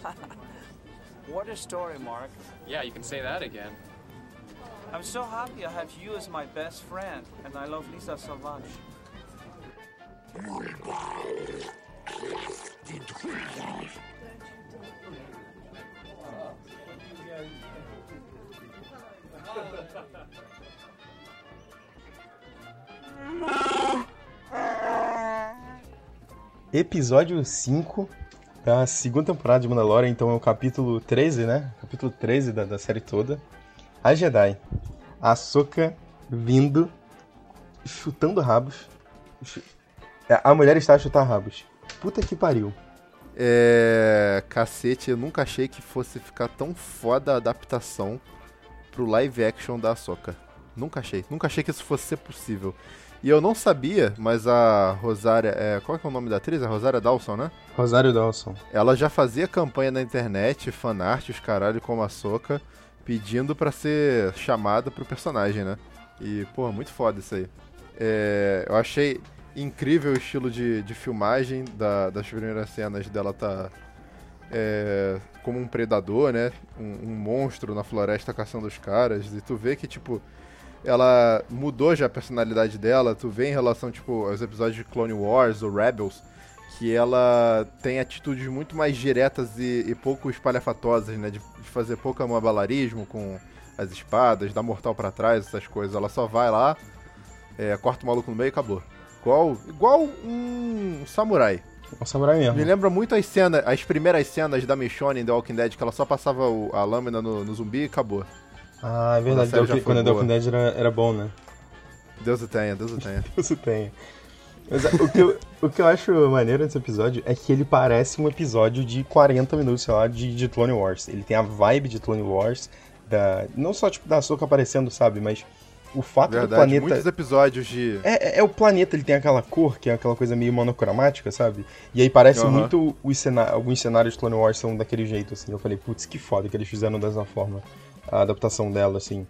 what a story, Mark. Yeah, you can say that again. I'm so happy I have you as my best friend, and I love Lisa so much. Episódio 5 da segunda temporada de Mandalorian, então é o capítulo 13, né? Capítulo 13 da, da série toda. A Jedi. A Ahsoka vindo, chutando rabos. É, A mulher está a chutar rabos. Puta que pariu. É. Cacete, eu nunca achei que fosse ficar tão foda a adaptação pro live action da Ahsoka. Nunca achei. Nunca achei que isso fosse ser possível. E eu não sabia, mas a Rosária. É, qual que é o nome da atriz? A Rosária Dawson, né? Rosário Dawson. Ela já fazia campanha na internet, fanart, os caralho, como a Soca, pedindo pra ser chamada pro personagem, né? E, pô, muito foda isso aí. É, eu achei incrível o estilo de, de filmagem da- das primeiras cenas dela tá é, como um predador, né? Um, um monstro na floresta caçando os caras. E tu vê que, tipo, ela mudou já a personalidade dela. Tu vê em relação, tipo, aos episódios de Clone Wars ou Rebels, que ela tem atitudes muito mais diretas e, e pouco espalhafatosas, né? De, de fazer pouco amabalarismo com as espadas, dar mortal pra trás, essas coisas. Ela só vai lá, é, corta o maluco no meio e acabou. Igual, igual um samurai. Um samurai mesmo. Me lembra muito as cenas, as primeiras cenas da Michonne em The Walking Dead, que ela só passava o- a lâmina no, no zumbi e acabou. Ah, é verdade. Quando a foi Quando a era, era bom, né? Deus o tenha, Deus o tenha. Isso tem. Mas é, o, que eu, o que eu acho maneiro nesse episódio é que ele parece um episódio de 40 minutos, sei lá, de, de Clone Wars. Ele tem a vibe de Clone Wars, da, não só tipo da Ahsoka aparecendo, sabe, mas o fato do Verdade, planeta... muitos episódios de... É, é- é o planeta, ele tem aquela cor, que é aquela coisa meio monocromática, sabe? E aí parece Aham. muito os cena- alguns cenários de Clone Wars são daquele jeito, assim. Eu falei, putz, que foda que eles fizeram dessa forma. A adaptação dela, assim.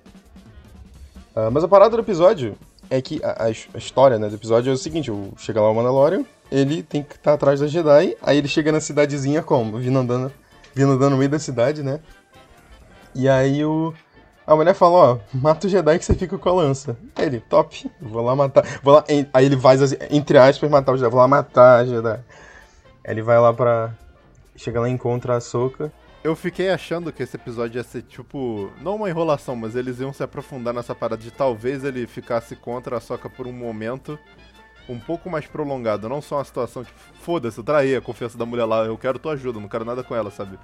Ah, mas a parada do episódio é que a, a his- a história né, do episódio é o seguinte: o- chega lá o Mandalorian, ele tem que estar atrás da Jedi, aí ele chega na cidadezinha como? Vindo andando, vindo andando no meio da cidade, né? E aí o. A mulher fala, ó, mata o Jedi que você fica com a lança. Aí ele, top, vou lá matar. Vou lá, aí ele vai, assim, entre aspas, matar o Jedi. Vou lá matar a Jedi. Aí ele vai lá pra. Chega lá e encontra a Soca. Eu fiquei achando que esse episódio ia ser, tipo, não uma enrolação, mas eles iam se aprofundar nessa parada de talvez ele ficasse contra a Soca por um momento um pouco mais prolongado. Não só uma situação, tipo, foda-se, eu traí a confiança da mulher lá, eu quero tua ajuda, não quero nada com ela, sabe?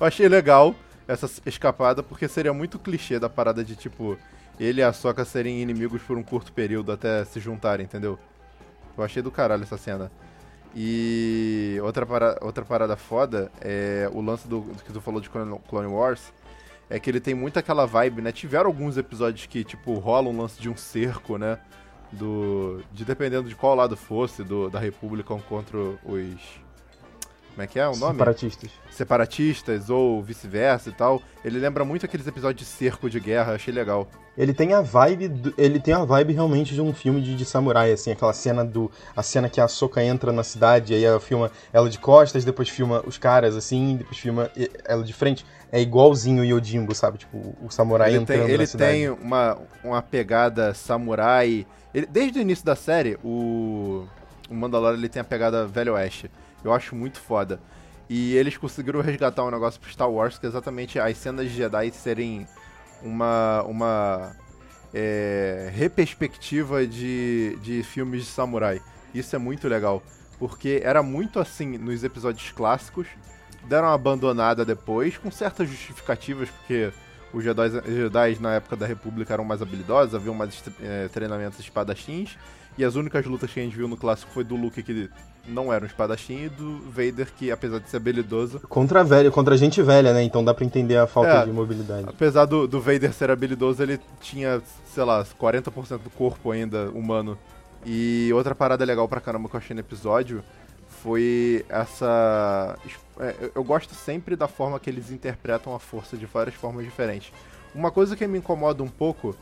Eu achei legal essa escapada, porque seria muito clichê da parada de, tipo, ele e a Soca serem inimigos por um curto período até se juntarem, entendeu? Eu achei do caralho essa cena. E outra, para, outra parada foda é o lance do, do que tu falou de Clone Clone Wars. É que ele tem muito aquela vibe, né? Tiveram alguns episódios que, tipo, rola um lance de um cerco, né? Do. De dependendo de qual lado fosse, do, da República contra os. Como é que é o nome? Separatistas. Separatistas ou vice-versa e tal. Ele lembra muito aqueles episódios de cerco de guerra, achei legal. Ele tem a vibe, do- ele tem a vibe realmente de um filme de, de samurai, assim, aquela cena do, a cena que a Soka entra na cidade, aí ela filma ela de costas, depois filma os caras assim, depois filma e- ela de frente, é igualzinho o Yojimbo, sabe, tipo, o samurai ele entrando tem, ele na cidade. tem uma, uma pegada samurai. Ele- desde o início da série, o, o Mandalorian ele tem a pegada Velho Oeste. Eu acho muito foda. E eles conseguiram resgatar um negócio pro Star Wars, que é exatamente as cenas de Jedi serem uma, uma é, reperspectiva de, de filmes de samurai. Isso é muito legal. Porque era muito assim nos episódios clássicos, deram uma abandonada depois, com certas justificativas, porque os Jedi, Jedi na época da República eram mais habilidosos, havia mais eh, treinamentos espadachins, e as únicas lutas que a gente viu no clássico foi do Luke, que não era um espadachim, e do Vader, que apesar de ser habilidoso, Contra velho, contra gente velha, né, então dá pra entender a falta É. de mobilidade. apesar do, do Vader ser habilidoso, ele tinha, sei lá, 40% do corpo ainda humano. E outra parada legal pra caramba que eu achei no episódio foi essa. é, eu- Eu gosto sempre da forma que eles interpretam a força de várias formas diferentes. Uma coisa que me incomoda um pouco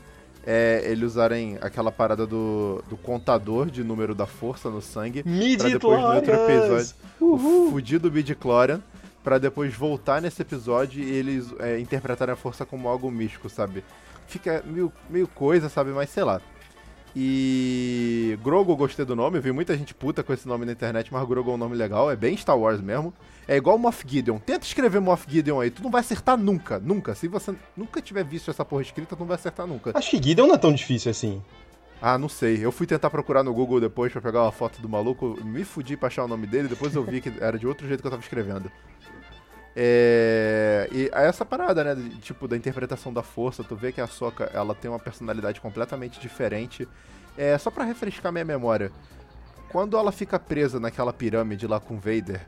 é eles usarem aquela parada do, do contador de número da força no sangue. Pra depois no outro episódio. O fudido Bidichlorian Pra depois voltar nesse episódio e eles é, interpretarem a força como algo místico, sabe? Fica meio, meio coisa, sabe? Mas sei lá. E Grogu, gostei do nome, eu vi muita gente puta com esse nome na internet, mas Grogu é um nome legal, é bem Star Wars mesmo. É igual Moff Gideon. Tenta escrever Moff Gideon aí, tu não vai acertar nunca, nunca. Se você nunca tiver visto essa porra escrita, tu não vai acertar nunca. Acho que Gideon não é tão difícil assim. Ah, não sei. Eu fui tentar procurar no Google depois pra pegar uma foto do maluco, me fudi pra achar o nome dele, depois eu vi que era de outro jeito que eu tava escrevendo. É... E essa parada, né, de, tipo, da interpretação da força, tu vê que a Soca, ela tem uma personalidade completamente diferente. É, só pra refrescar minha memória, quando ela fica presa naquela pirâmide lá com Vader,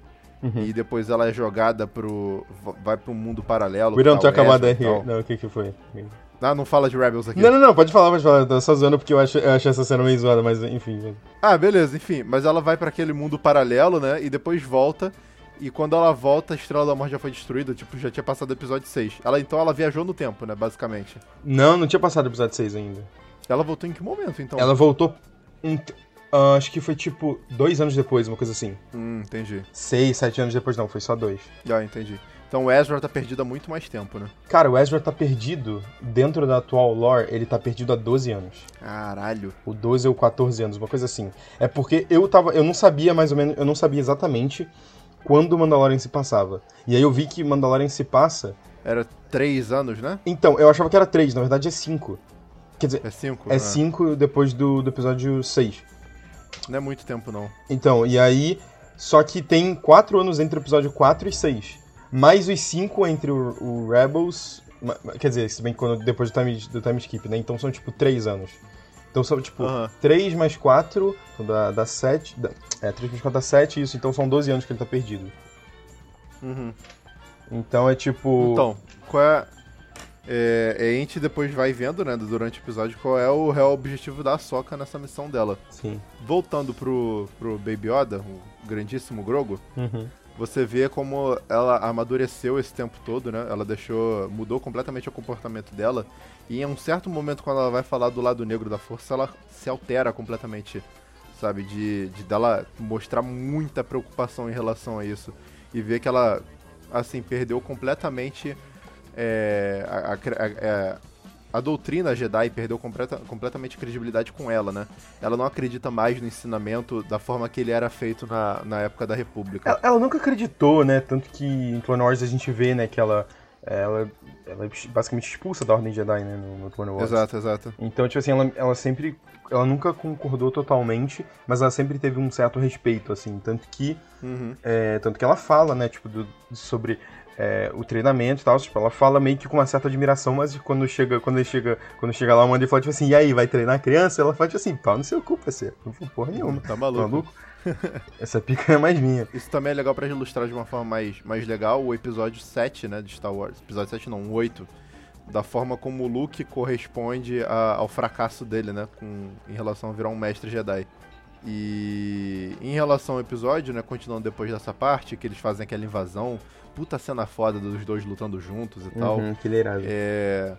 Uhum. e depois ela é jogada pro... vai pro mundo paralelo... We don't talk about that here. Não, o que que foi? Ah, não fala de Rebels aqui. Não, não, não, pode falar, pode falar. Eu tô só zoando porque eu acho, eu acho essa cena meio zoada, mas enfim. Ah, beleza, enfim. Mas ela vai pra aquele mundo paralelo, né? E depois volta. E quando ela volta, a Estrela da Morte já foi destruída. Tipo, já tinha passado o episódio 6. Ela, então ela viajou no tempo, né? Basicamente. Não, não tinha passado o episódio 6 ainda. Ela voltou em que momento, então? Ela voltou. um ah, acho que foi tipo dois anos depois, uma coisa assim. Hum, entendi. Seis, sete anos depois, não, foi só dois. Já, entendi. Então o Ezra tá perdido há muito mais tempo, né? Cara, o Ezra tá perdido, dentro da atual lore, ele tá perdido há 12 anos. Caralho. O 12 ou 14 anos, uma coisa assim. É porque eu tava. Eu não sabia mais ou menos. Eu não sabia exatamente quando o Mandalorian se passava. E aí eu vi que Mandalorian se passa. Era três anos, né? Então, eu achava que era 3, na verdade é 5. Quer dizer, É cinco? é né? 5 depois do, do episódio 6. Não é muito tempo, não. Então, e aí. Só que tem 4 anos entre o episódio 4 e 6. Mais os 5 entre o, o Rebels. Quer dizer, se bem que quando, depois do time, do time skip, né? Então são tipo 3 anos. Então são tipo Aham. 3 mais 4, então dá, dá 7. Dá, é, 3 mais 4 dá 7, isso. Então são 12 anos que ele tá perdido. Uhum. Então é tipo. Então, qual é... é... A gente depois vai vendo, né, durante o episódio, qual é o real objetivo da Soca nessa missão dela. Sim. Voltando pro, pro Baby Yoda, o grandíssimo Grogu, Uhum. Você vê como ela amadureceu esse tempo todo, né? Ela deixou, mudou completamente o comportamento dela. E em um certo momento, quando ela vai falar do lado negro da força, ela se altera completamente, sabe? De, de dela mostrar muita preocupação em relação a isso. E ver que ela, assim, perdeu completamente é, a, a, a- é, a doutrina Jedi perdeu completa, completamente credibilidade com ela, né? Ela não acredita mais no ensinamento da forma que ele era feito na, na época da República. Ela, ela nunca acreditou, né? Tanto que em Clone Wars a gente vê, né, que ela. Ela, ela é basicamente expulsa da Ordem Jedi, né, no, no Clone Wars. Exato, exato. Então, tipo assim, ela, ela sempre. Ela nunca concordou totalmente, mas ela sempre teve um certo respeito, assim. Tanto que. Uhum. é, tanto que ela fala, né, tipo, do- sobre é, o treinamento e tal. Tipo, ela fala meio que com uma certa admiração, mas quando chega, quando ele chega, quando chega lá, o Mandy fala, tipo assim, e aí, vai treinar a criança? Ela fala, tipo assim, pau no seu cu, parceiro. Não foi porra nenhuma. Tá Tá maluco. maluco? Essa pica é mais minha. Isso também é legal pra ilustrar de uma forma mais, mais legal o episódio 7, né, de Star Wars. Episódio 7 não, o 8. Da forma como o Luke corresponde a- ao fracasso dele, né, com, em relação a virar um mestre Jedi. E em relação ao episódio, né, continuando depois dessa parte, que eles fazem aquela invasão, puta cena foda dos dois lutando juntos e tal. Uhum, que ele é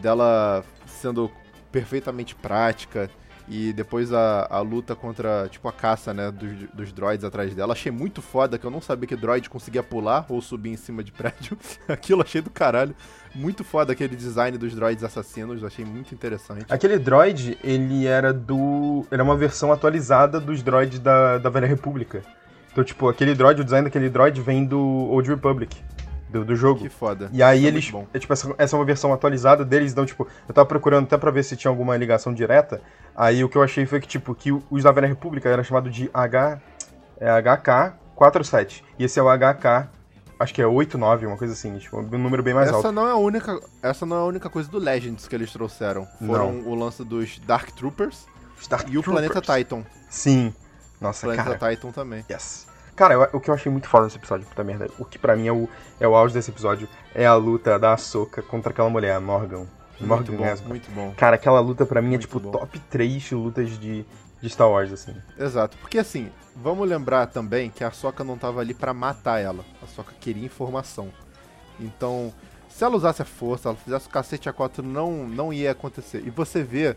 dela sendo perfeitamente prática e depois a, a luta contra, tipo, a caça, né, dos, dos droids atrás dela. Achei muito foda, que eu não sabia que droid conseguia pular ou subir em cima de prédio. Aquilo achei do caralho. Muito foda aquele design dos droids assassinos, achei muito interessante. Aquele droid, ele era do. É uma versão atualizada dos droids da, da Velha República. Então, tipo, aquele droid, o design daquele droid vem do Old Republic, do, do jogo. Que foda. E aí é eles. É, tipo, essa, essa é uma versão atualizada deles, então, tipo, eu tava procurando até pra ver se tinha alguma ligação direta. Aí o que eu achei foi que, tipo, que os da Velha República era chamado de H. É HK47. E esse é o HK. Acho que é 89, uma coisa assim, tipo, um número bem mais Essa alto. não é a única, essa não é a única coisa do Legends que eles trouxeram. Foram o lance dos Dark Troopers Star e o Planeta Titan. Sim. Nossa, Planeta cara. Titan também. Yes. Cara, eu- o que eu achei muito foda nesse episódio, puta merda, o que pra mim é o, é o auge desse episódio, é a luta da Ahsoka contra aquela mulher, a Morgan. Muito Morgan bom, Esma. muito bom. Cara, aquela luta pra mim é Muito tipo bom. top 3 lutas de, de Star Wars, assim. Exato, porque assim, vamos lembrar também que a Soca não tava ali pra matar ela. A Soca queria informação. Então, se ela usasse a força, ela fizesse o cacete a 4, não, não ia acontecer. E você vê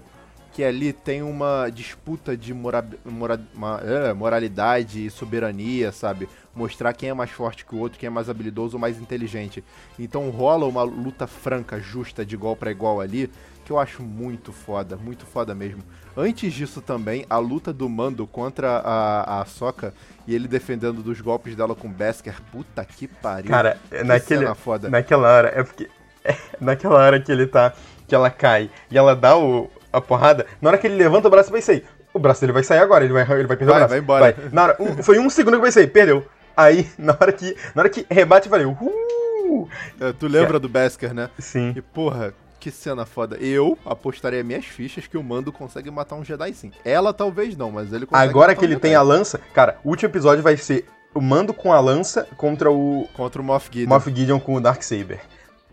que ali tem uma disputa de mora, mora, é, moralidade e soberania, sabe? Mostrar quem é mais forte que o outro, quem é mais habilidoso ou mais inteligente. Então rola uma luta franca, justa, de igual para igual ali, que eu acho muito foda, muito foda mesmo. Antes disso também, a luta do Mando contra a, a Soca e ele defendendo dos golpes dela com Besker, puta que pariu. Cara, que naquele, foda. naquela hora, é porque. É, naquela hora que ele tá. Que ela cai e ela dá o, a porrada, na hora que ele levanta o braço, vai sair. O braço dele vai sair agora, ele vai, ele vai perder vai, o braço. Vai embora. Vai. Na hora, um, foi um segundo que vai sair, perdeu. Aí, na hora que, na hora que rebate, eu falei, uh! É, tu lembra do Besker, né? Sim. E porra, que cena foda. Eu apostaria minhas fichas que o Mando consegue matar um Jedi sim. Ela talvez não, mas ele consegue Agora que um ele Jedi. tem a lança, cara, o último episódio vai ser o Mando com a lança contra o Contra o Moff Gideon. Moff Gideon com o Darksaber.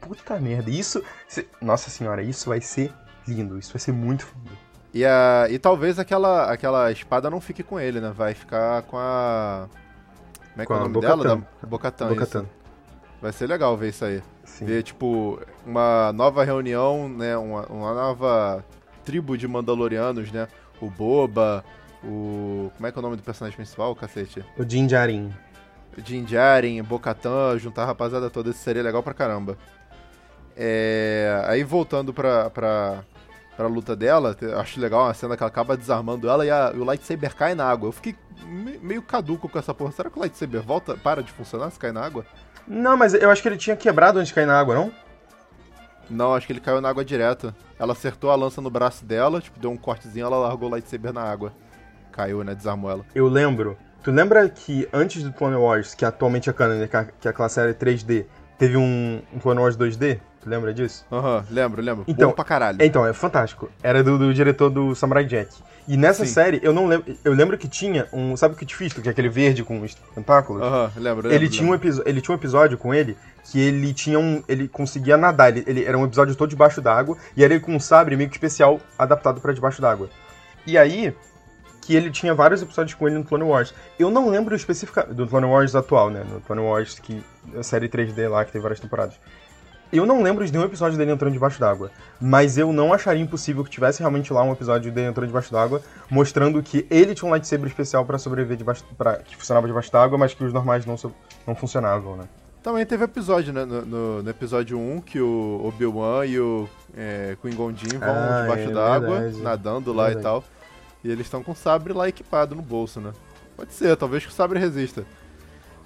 Puta merda, isso. Nossa senhora, isso vai ser lindo, isso vai ser muito foda. E, a, e talvez aquela, aquela espada não fique com ele, né? Vai ficar com a... Como é que Com é o nome dela? Bo-Katan. Da Bocatan. Bo-Katan. Vai ser legal ver isso aí. Sim. Ver, tipo, uma nova reunião, né? Uma, uma nova tribo de Mandalorianos, né? O Boba, o... Como é que é o nome do personagem principal, cacete? O. Din Djarin, Bo-Katan, juntar a rapaziada toda, isso seria legal pra caramba. É... Aí voltando pra, pra, pra luta dela, acho legal uma cena que ela acaba desarmando ela e, a- e o lightsaber cai na água. Eu fiquei me- meio caduco com essa porra. Será que o lightsaber volta, para de funcionar se cai na água? Não, mas eu acho que ele tinha quebrado antes de cair na água, não? Não, acho que ele caiu na água direto. Ela acertou a lança no braço dela, tipo, deu um cortezinho, ela largou o lightsaber na água. Caiu, né? Desarmou ela. Eu lembro. Tu lembra que antes do Clone Wars, que atualmente é canon, né, que a, que a classe era 3D, teve um, um Clone Wars 2D? Lembra disso? Aham, lembro, lembro. Então, Bom pra caralho. Então, é fantástico. Era do, do diretor do Samurai Jack. E nessa Sim. série, eu não lembro. Eu lembro que tinha um. Sabe o Kit Fisto, que é aquele verde com os tentáculos? Aham, lembro, lembro. ele, tinha um ele tinha um episódio com ele que ele tinha um. Ele conseguia nadar. Ele, ele- era um episódio todo debaixo d'água. E era ele com um sabre meio que especial adaptado pra debaixo d'água. E aí. Que ele tinha vários episódios com ele no Clone Wars. Eu não lembro especificamente. Do Clone Wars atual, né? No Clone Wars, que. A série 3D lá, que tem várias temporadas. Eu não lembro de nenhum episódio dele entrando debaixo d'água. Mas eu não acharia impossível que tivesse realmente lá um episódio dele entrando debaixo d'água, mostrando que ele tinha um lightsaber especial pra sobreviver debaixo. Pra, que funcionava debaixo d'água, mas que os normais não, não funcionavam, né? Também teve episódio, né? No, no- no episódio 1, que o Obi-Wan e o é, Qui-Gon Jinn vão Ah, debaixo é d'água, nadando lá Verdade. e tal. E eles estão com o sabre lá equipado no bolso, né? Pode ser, talvez que o sabre resista.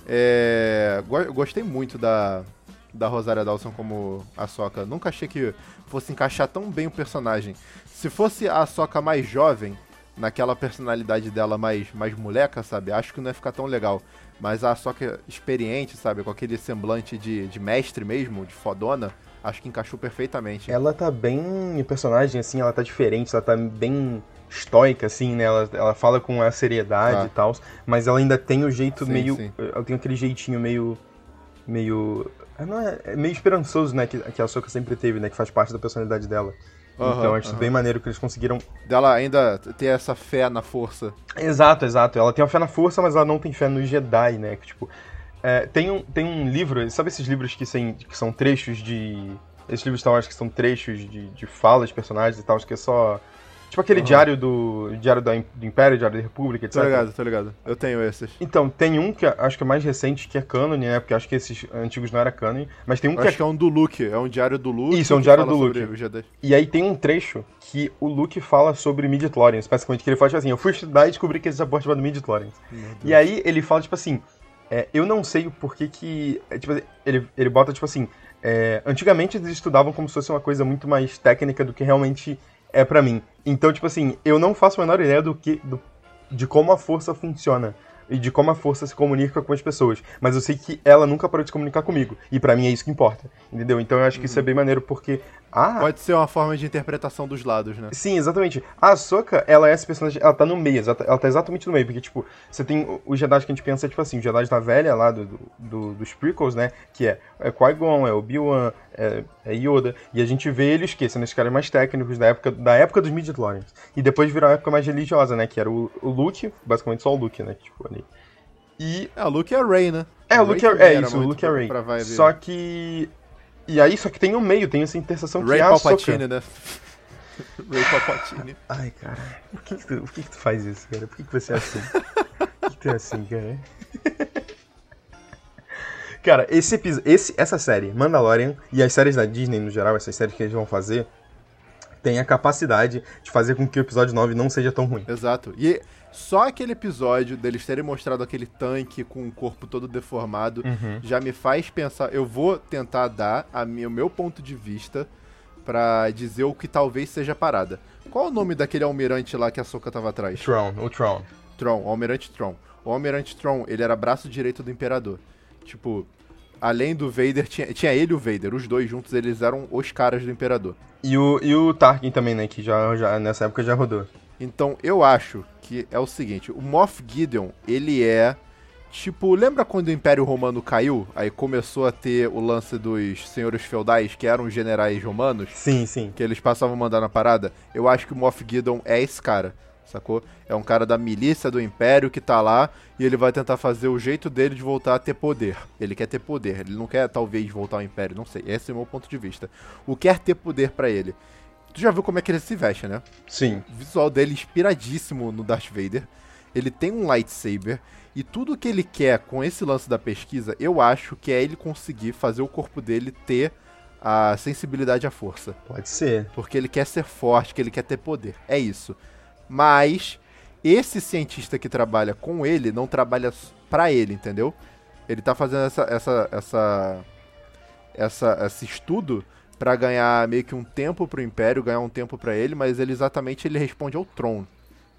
É, go- gostei muito da, da Rosária Dawson como a Soca. Nunca achei que fosse encaixar tão bem o personagem. Se fosse a Soca mais jovem, naquela personalidade dela mais, mais moleca, sabe? Acho que não ia ficar tão legal. Mas a Soca experiente, sabe? Com aquele semblante de, de mestre mesmo, de fodona, acho que encaixou perfeitamente. Ela tá bem. O personagem, assim, ela tá diferente, ela tá bem estoica, assim, né? Ela, ela fala com a seriedade Tá. e tal, mas ela ainda tem o jeito Sim, meio. sim. Ela tem aquele jeitinho meio. Meio. ah, Não é, é meio esperançoso, né? Que, que a Soka sempre teve, né? Que faz parte da personalidade dela. Aham, então, acho aham. bem maneiro que eles conseguiram. Dela ainda ter essa fé na força. Exato, exato. Ela tem a fé na força, mas ela não tem fé no Jedi, né? Que, tipo, é, tem, um, tem um livro, sabe esses livros que, sem, que são trechos de. Esses livros Star Wars que são trechos de, de falas personagens e tal, acho que é só. Tipo aquele Aham. diário do. Diário da, do Império, Diário da República, etc. Tô ligado, tô ligado. Eu tenho esses. Então, tem um que acho que é mais recente, que é canon, né? Porque acho que esses antigos não era canon. Mas tem um que é acho que é um do Luke, é um diário do Luke. Isso, é um diário do Luke. E aí tem um trecho que o Luke fala sobre midi-chlorians, basicamente, que ele fala tipo assim, eu fui estudar e descobri que existe essa porra chamada midi-chlorians. E aí ele fala, tipo assim, é, eu não sei o porquê que... é, tipo, ele, ele bota, tipo assim, é, antigamente eles estudavam como se fosse uma coisa muito mais técnica do que realmente é pra mim. Então, tipo assim, eu não faço a menor ideia do que... Do, de como a força funciona. E de como a força se comunica com as pessoas. Mas eu sei que ela nunca parou de se comunicar comigo. E pra mim é isso que importa. Entendeu? Então eu acho que isso é bem maneiro porque... Ah, Pode ser uma forma de interpretação dos lados, né? Sim, exatamente. A Ahsoka, ela é essa personagem, ela tá no meio, ela tá exatamente no meio, porque, tipo, você tem o- os Jedi que a gente pensa, tipo assim, os Jedi da velha lá do, do- do- dos prequels, né, que é, é Qui-Gon, é Obi-Wan, é, é Yoda, e a gente vê eles, que sendo esses caras mais técnicos da época, da época dos midi-chlorians. E depois virou a época mais religiosa, né, que era o, o Luke, basicamente só o Luke, né, tipo, ali. E É, o Luke é a Rey, né? é, o Luke é, também é era isso, o Luke é pra- Rey. Só que... E aí, só que tem o meio, tem essa interseção Rey que é a. Palpatine, né? Ray Palpatine. Ai, cara, por que, que, tu, por que, que tu faz isso, cara? Por que, que você é assim? Por que, que tu é assim, cara? Cara, esse, esse essa série, Mandalorian, e as séries da Disney no geral, essas séries que eles vão fazer, tem a capacidade de fazer com que o episódio 9 não seja tão ruim. Exato. E só aquele episódio deles terem mostrado aquele tanque com o corpo todo deformado já me faz pensar. Eu vou tentar dar a minha, o meu ponto de vista pra dizer o que talvez seja parada. Qual o nome daquele almirante lá que a Soca tava atrás? Tron, o Tron. Tron, o Almirante Tron. O Almirante Tron, ele era braço direito do Imperador. Tipo, além do Vader, tinha, tinha ele e o Vader. Os dois juntos, eles eram os caras do Imperador. E o, e o Tarkin também, né, que já, já nessa época já rodou. Então, eu acho que é o seguinte, o Moff Gideon, ele é tipo, lembra quando o Império Romano caiu? Aí começou a ter o lance dos senhores feudais, que eram os generais romanos, Sim, sim. que eles passavam a mandar na parada? Eu acho que o Moff Gideon é esse cara, sacou? É um cara da milícia do Império que tá lá e ele vai tentar fazer o jeito dele de voltar a ter poder. Ele quer ter poder, ele não quer talvez voltar ao Império, não sei. Esse é o meu ponto de vista. O quer ter poder pra ele. Tu já viu como é que ele se veste, né? Sim. O visual dele inspiradíssimo no Darth Vader. Ele tem um lightsaber. E tudo que ele quer com esse lance da pesquisa, eu acho que é ele conseguir fazer o corpo dele ter a sensibilidade à força. Pode ser. Porque ele quer ser forte, que ele quer ter poder. É isso. Mas esse cientista que trabalha com ele não trabalha pra ele, entendeu? Ele tá fazendo essa, essa, essa, essa, esse estudo pra ganhar meio que um tempo pro Império, ganhar um tempo pra ele, mas ele exatamente ele responde ao Tron.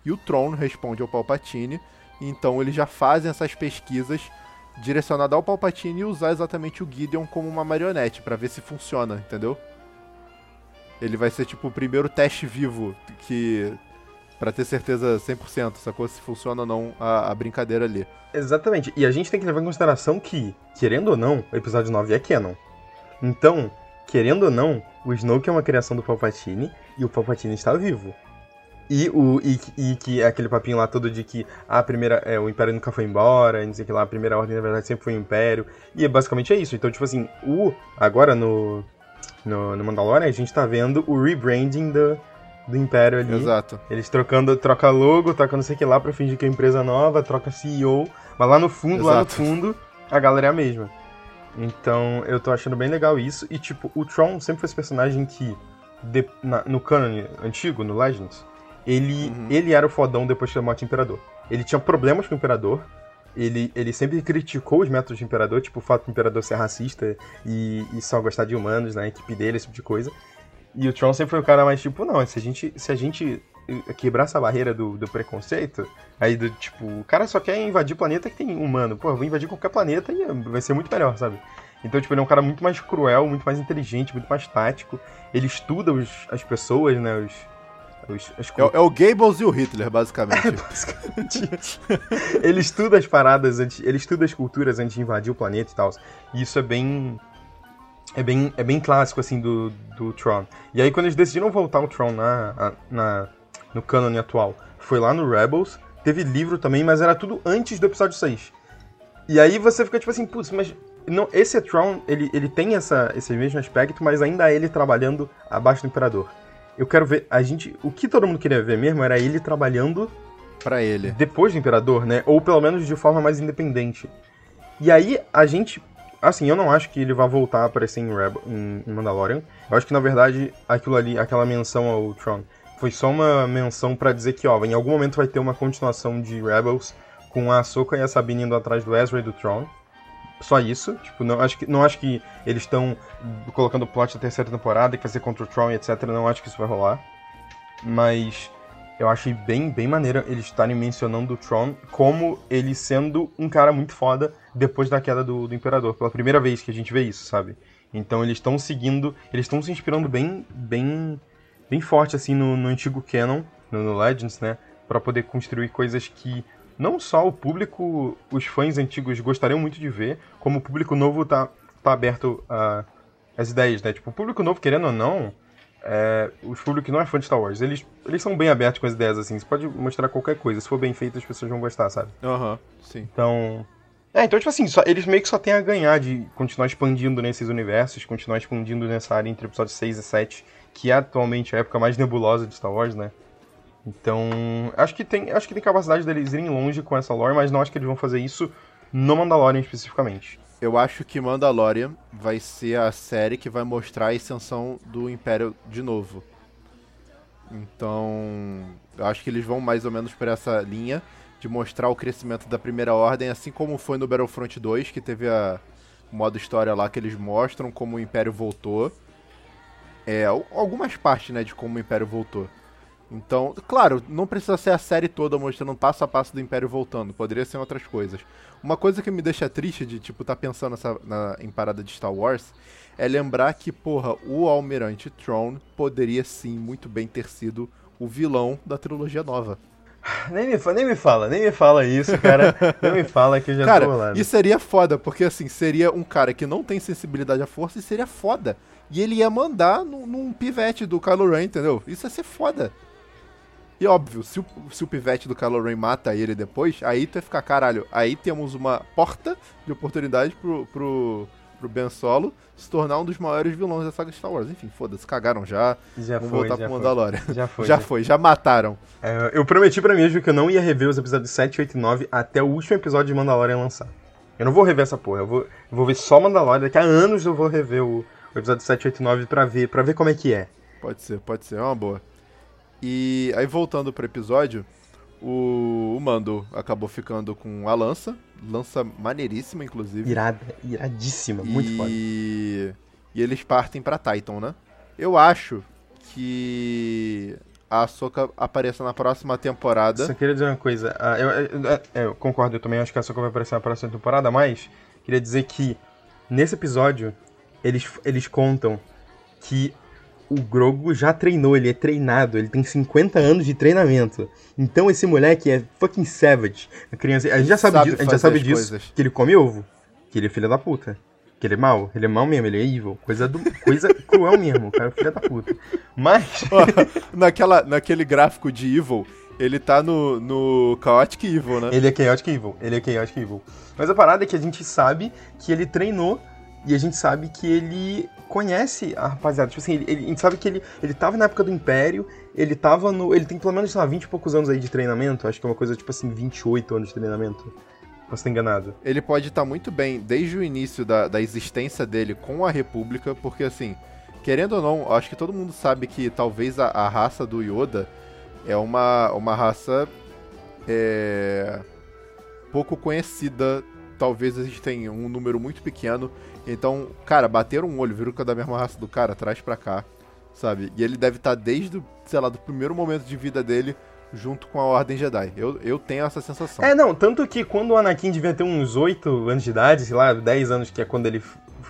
E o Tron responde ao Palpatine, então eles já fazem essas pesquisas direcionadas ao Palpatine e usar exatamente o Gideon como uma marionete pra ver se funciona, entendeu? Ele vai ser tipo o primeiro teste vivo que Pra ter certeza 100%, sacou? Se funciona ou não a, a brincadeira ali. Exatamente. E a gente tem que levar em consideração que, querendo ou não, o episódio 9 é canon. Então, querendo ou não, o Snoke é uma criação do Palpatine e o Palpatine está vivo. E, o, e, e que é aquele papinho lá todo de que a primeira, é, o Império nunca foi embora, e não sei que lá, a primeira ordem na verdade sempre foi o Império. E basicamente é isso. Então, tipo assim, o agora no, no, no Mandalorian a gente tá vendo o rebranding do, do Império ali. Exato. Eles trocando, troca logo, troca não sei o que lá pra fingir que é empresa nova, troca CEO, mas lá no fundo, lá no Exato. fundo, a galera é a mesma. Então, eu tô achando bem legal isso. E, tipo, o Tron sempre foi esse personagem que, de- na- no canon antigo, no Legends, ele, Uhum. ele era o fodão depois que morte do Imperador. Ele tinha problemas com o Imperador, ele, ele sempre criticou os métodos do Imperador, tipo o fato do Imperador ser racista e, e só gostar de humanos na equipe dele, esse tipo de coisa. E o Tron sempre foi o cara mais tipo, não, se a gente, se a gente quebrar essa barreira do, do preconceito, aí do tipo, o cara só quer invadir planeta que tem humano. Pô, eu vou invadir qualquer planeta e vai ser muito melhor, sabe? Então, tipo, ele é um cara muito mais cruel, muito mais inteligente, muito mais tático. Ele estuda os, as pessoas, né? Os. os as É, o- é o Gables e o Hitler, basicamente. basicamente isso. ele estuda as paradas antes, ele estuda as culturas antes de invadir o planeta e tal. E isso é bem é bem é bem clássico assim do, do Tron. E aí quando eles decidiram voltar o Tron na, na no canon atual, foi lá no Rebels, teve livro também, mas era tudo antes do episódio 6. E aí você fica tipo assim, putz, mas não, esse Tron, ele, ele tem essa, esse mesmo aspecto, mas ainda é ele trabalhando abaixo do Imperador. Eu quero ver, a gente, o que todo mundo queria ver mesmo era ele trabalhando pra ele. depois do Imperador, né? Ou pelo menos de forma mais independente. E aí a gente. Assim, eu não acho que ele vai voltar a aparecer em, Rebel, em Mandalorian. Eu acho que na verdade aquilo ali, aquela menção ao Tron, foi só uma menção pra dizer que, ó, em algum momento vai ter uma continuação de Rebels com a Ahsoka e a Sabine indo atrás do Ezra e do Tron. Só isso. Tipo, não acho que, não acho que eles estão colocando o plot da terceira temporada que vai ser contra o Tron etc. Não acho que isso vai rolar. Mas eu achei bem, bem maneiro eles estarem mencionando o Tron como ele sendo um cara muito foda depois da queda do, do Imperador. Pela primeira vez que a gente vê isso, sabe? Então eles estão seguindo, eles estão se inspirando bem, bem, bem forte assim no, no antigo canon, no, no Legends, né? Pra poder construir coisas que não só o público, os fãs antigos gostariam muito de ver, como o público novo tá, tá aberto a as ideias, né? Tipo, o público novo, querendo ou não, é, os públicos que não é fã de Star Wars, eles, eles são bem abertos com as ideias, assim. Você pode mostrar qualquer coisa. Se for bem feito, as pessoas vão gostar, sabe? Aham, sim. Então... É, então, tipo assim, só- eles meio que só têm a ganhar de continuar expandindo nesses universos, continuar expandindo nessa área entre episódios 6 e 7 que é atualmente a época mais nebulosa de Star Wars, né? Então, acho que tem, acho que tem capacidade deles irem longe com essa lore, mas não acho que eles vão fazer isso no Mandalorian especificamente. Eu acho que Mandalorian vai ser a série que vai mostrar a ascensão do Império de novo. Então, eu acho que eles vão mais ou menos por essa linha de mostrar o crescimento da Primeira Ordem, assim como foi no Battlefront 2, que teve a modo história lá que eles mostram como o Império voltou. É, algumas partes, né, de como o Império voltou. Então, claro, não precisa ser a série toda mostrando passo a passo do Império voltando, poderia ser outras coisas. Uma coisa que me deixa triste de, tipo, tá pensando nessa, na, em parada de Star Wars é lembrar que, porra, o Almirante Throne poderia sim muito bem ter sido o vilão da trilogia nova. Nem me, nem me fala, nem me fala isso, cara. nem me fala que eu já cara, tô lá. Isso seria foda, porque assim, seria um cara que não tem sensibilidade à força e seria foda. E ele ia mandar num, num pivete do Kylo Ren, entendeu? Isso ia ser foda. E óbvio, se o, se o pivete do Kylo Ren mata ele depois, aí tu ia ficar, caralho, aí temos uma porta de oportunidade pro, pro, pro Ben Solo se tornar um dos maiores vilões da saga Star Wars. Enfim, foda-se, cagaram já. Já Vamos foi, voltar já pro foi. Mandalorian. Já foi. Já foi, já mataram. É, eu prometi pra mim mesmo que eu não ia rever os episódios 7, 8 e 9 até o último episódio de Mandalorian lançar. Eu não vou rever essa porra, eu vou, eu vou ver só Mandalorian. Daqui a anos eu vou rever o, o episódio 7, 8 e 9 pra ver, pra ver como é que é. Pode ser, pode ser, é uma boa. E aí voltando pro episódio, o, o Mando acabou ficando com a lança, lança maneiríssima, inclusive. Irada, iradíssima, muito foda. e... e eles partem pra Titan, né? Eu acho que a Ahsoka apareça na próxima temporada. Só queria dizer uma coisa. ah, eu, eu- eu- eu concordo, eu também acho que a Ahsoka vai aparecer na próxima temporada, mas queria dizer que nesse episódio eles, eles contam que o Grogu já treinou, ele é treinado, ele tem 50 anos de treinamento. Então esse moleque é fucking savage. A criança, a gente já sabe, Sabe disso, a gente já sabe disso, coisas. que ele come ovo, que ele é filho da puta. Que ele é mau, ele é mau mesmo, ele é evil. Coisa, do, coisa cruel mesmo, o cara é filho da puta. Mas. Naquela, naquele gráfico de Evil, ele tá no, no Chaotic Evil, né? Ele é Chaotic Evil, ele é Chaotic Evil. Mas a parada é que a gente sabe que ele treinou e a gente sabe que ele conhece a rapaziada. Tipo assim, ele, ele- a gente sabe que ele, ele tava na época do Império, ele tava no. Ele tem pelo menos, sei lá, 20 e poucos anos aí de treinamento. Acho que é uma coisa tipo assim, 28 anos de treinamento. Posso estar enganado. Ele pode estar muito bem desde o início da, da existência dele com a República, porque assim, querendo ou não, acho que todo mundo sabe que talvez a, a raça do Yoda é uma, uma raça é, pouco conhecida. Talvez existem um número muito pequeno. Então, cara, bater um olho, viram que é da mesma raça do cara, traz pra cá, sabe? E ele deve estar desde, o, sei lá, do primeiro momento de vida dele junto com a Ordem Jedi. Eu, eu tenho essa sensação. É, não, tanto que quando o Anakin devia ter uns 8 anos de idade, sei lá, 10 anos, que é quando ele,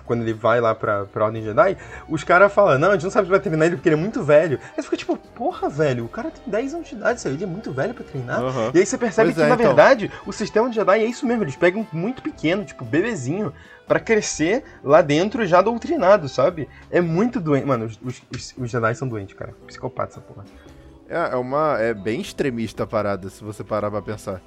quando ele vai lá pra, pra Ordem Jedi, os caras falam, não, a gente não sabe se vai treinar ele porque ele é muito velho. Aí você fica tipo, porra, velho, o cara tem 10 anos de idade, sabe? ele é muito velho pra treinar. Aham. E aí você percebe Pois que, é, na então. verdade, o sistema de Jedi é isso mesmo, eles pegam muito pequeno, tipo, bebezinho, pra crescer lá dentro já doutrinado, sabe? É muito doente. Mano, os, os, os- os Jedi são doentes, cara. Psicopata essa porra. É, é uma. É bem extremista a parada, se você parar pra pensar.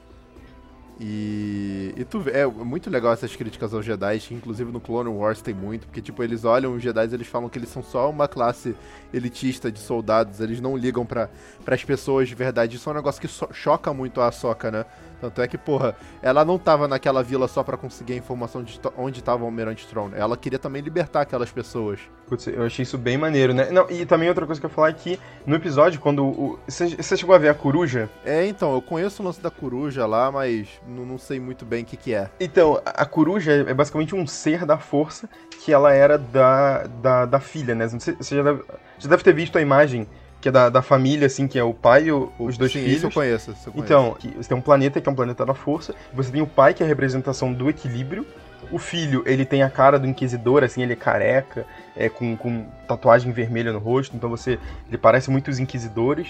E. E tu vê. É muito legal essas críticas aos Jedi, inclusive no Clone Wars tem muito, porque, tipo, eles olham os Jedi eles falam que eles são só uma classe elitista de soldados, eles não ligam pra, pras pessoas de verdade. Isso é um negócio que so- choca muito a Ahsoka, né? Tanto é que, porra, ela não tava naquela vila só pra conseguir a informação de onde tava o Almirante Throne. Ela queria também libertar aquelas pessoas. Putz, eu achei isso bem maneiro, né? Não, e também outra coisa que eu ia falar é que no episódio, quando o. Você chegou a ver a coruja? É, então, eu conheço o lance da coruja lá, mas não, não sei muito bem o que, que é. Então, a a coruja é basicamente um ser da força que ela era da, da, da filha, né? Você já deve, já deve ter visto a imagem que é da, da família, assim, que é o pai e os dois Sim, filhos. Isso eu conheço. Isso eu conheço. Então, você tem um planeta que é um planeta da força, você tem o pai que é a representação do equilíbrio, o filho, ele tem a cara do inquisidor, assim, ele é careca, é, com, com tatuagem vermelha no rosto, então você, ele parece muito os inquisidores,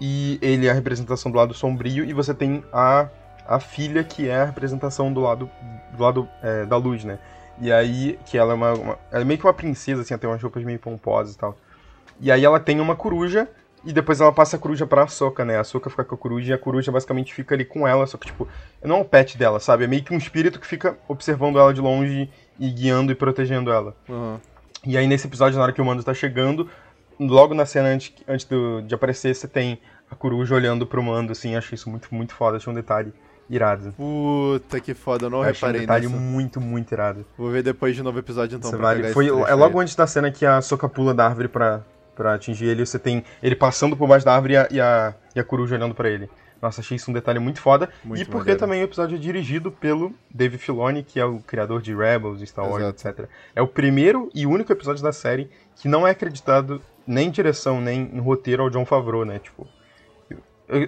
e ele é a representação do lado sombrio, e você tem a, a filha que é a representação do lado, do lado é, da luz, né? E aí, que ela é uma, uma- ela é meio que uma princesa, assim, ela tem umas roupas meio pomposas e tal. E aí ela tem uma coruja, e depois ela passa a coruja pra Ahsoka, né? A Ahsoka fica com a coruja e a coruja basicamente fica ali com ela, só que, tipo, não é o pet dela, sabe? É meio que um espírito que fica observando ela de longe e guiando e protegendo ela. Aham. E aí nesse episódio, na hora que o Mando tá chegando, logo na cena antes, antes do, de aparecer, você tem a coruja olhando pro mando, assim, achei isso muito, muito foda, achei um detalhe irado. Puta que foda, eu não Eu achei um reparei detalhe nisso. muito, muito irado. Vou ver depois de novo episódio então Você pra vale- Foi, é logo antes da cena que a Soca pula da árvore pra, pra atingir ele, você tem ele passando por baixo da árvore e a, e a, e a coruja olhando pra ele. Nossa, achei isso um detalhe muito foda. Muito e porque maneiro. também o episódio é dirigido pelo Dave Filoni, que é o criador de Rebels, Star Wars, Exato. etc. É o primeiro e único episódio da série que não é acreditado nem em direção, nem em roteiro ao John Favreau, né? Tipo,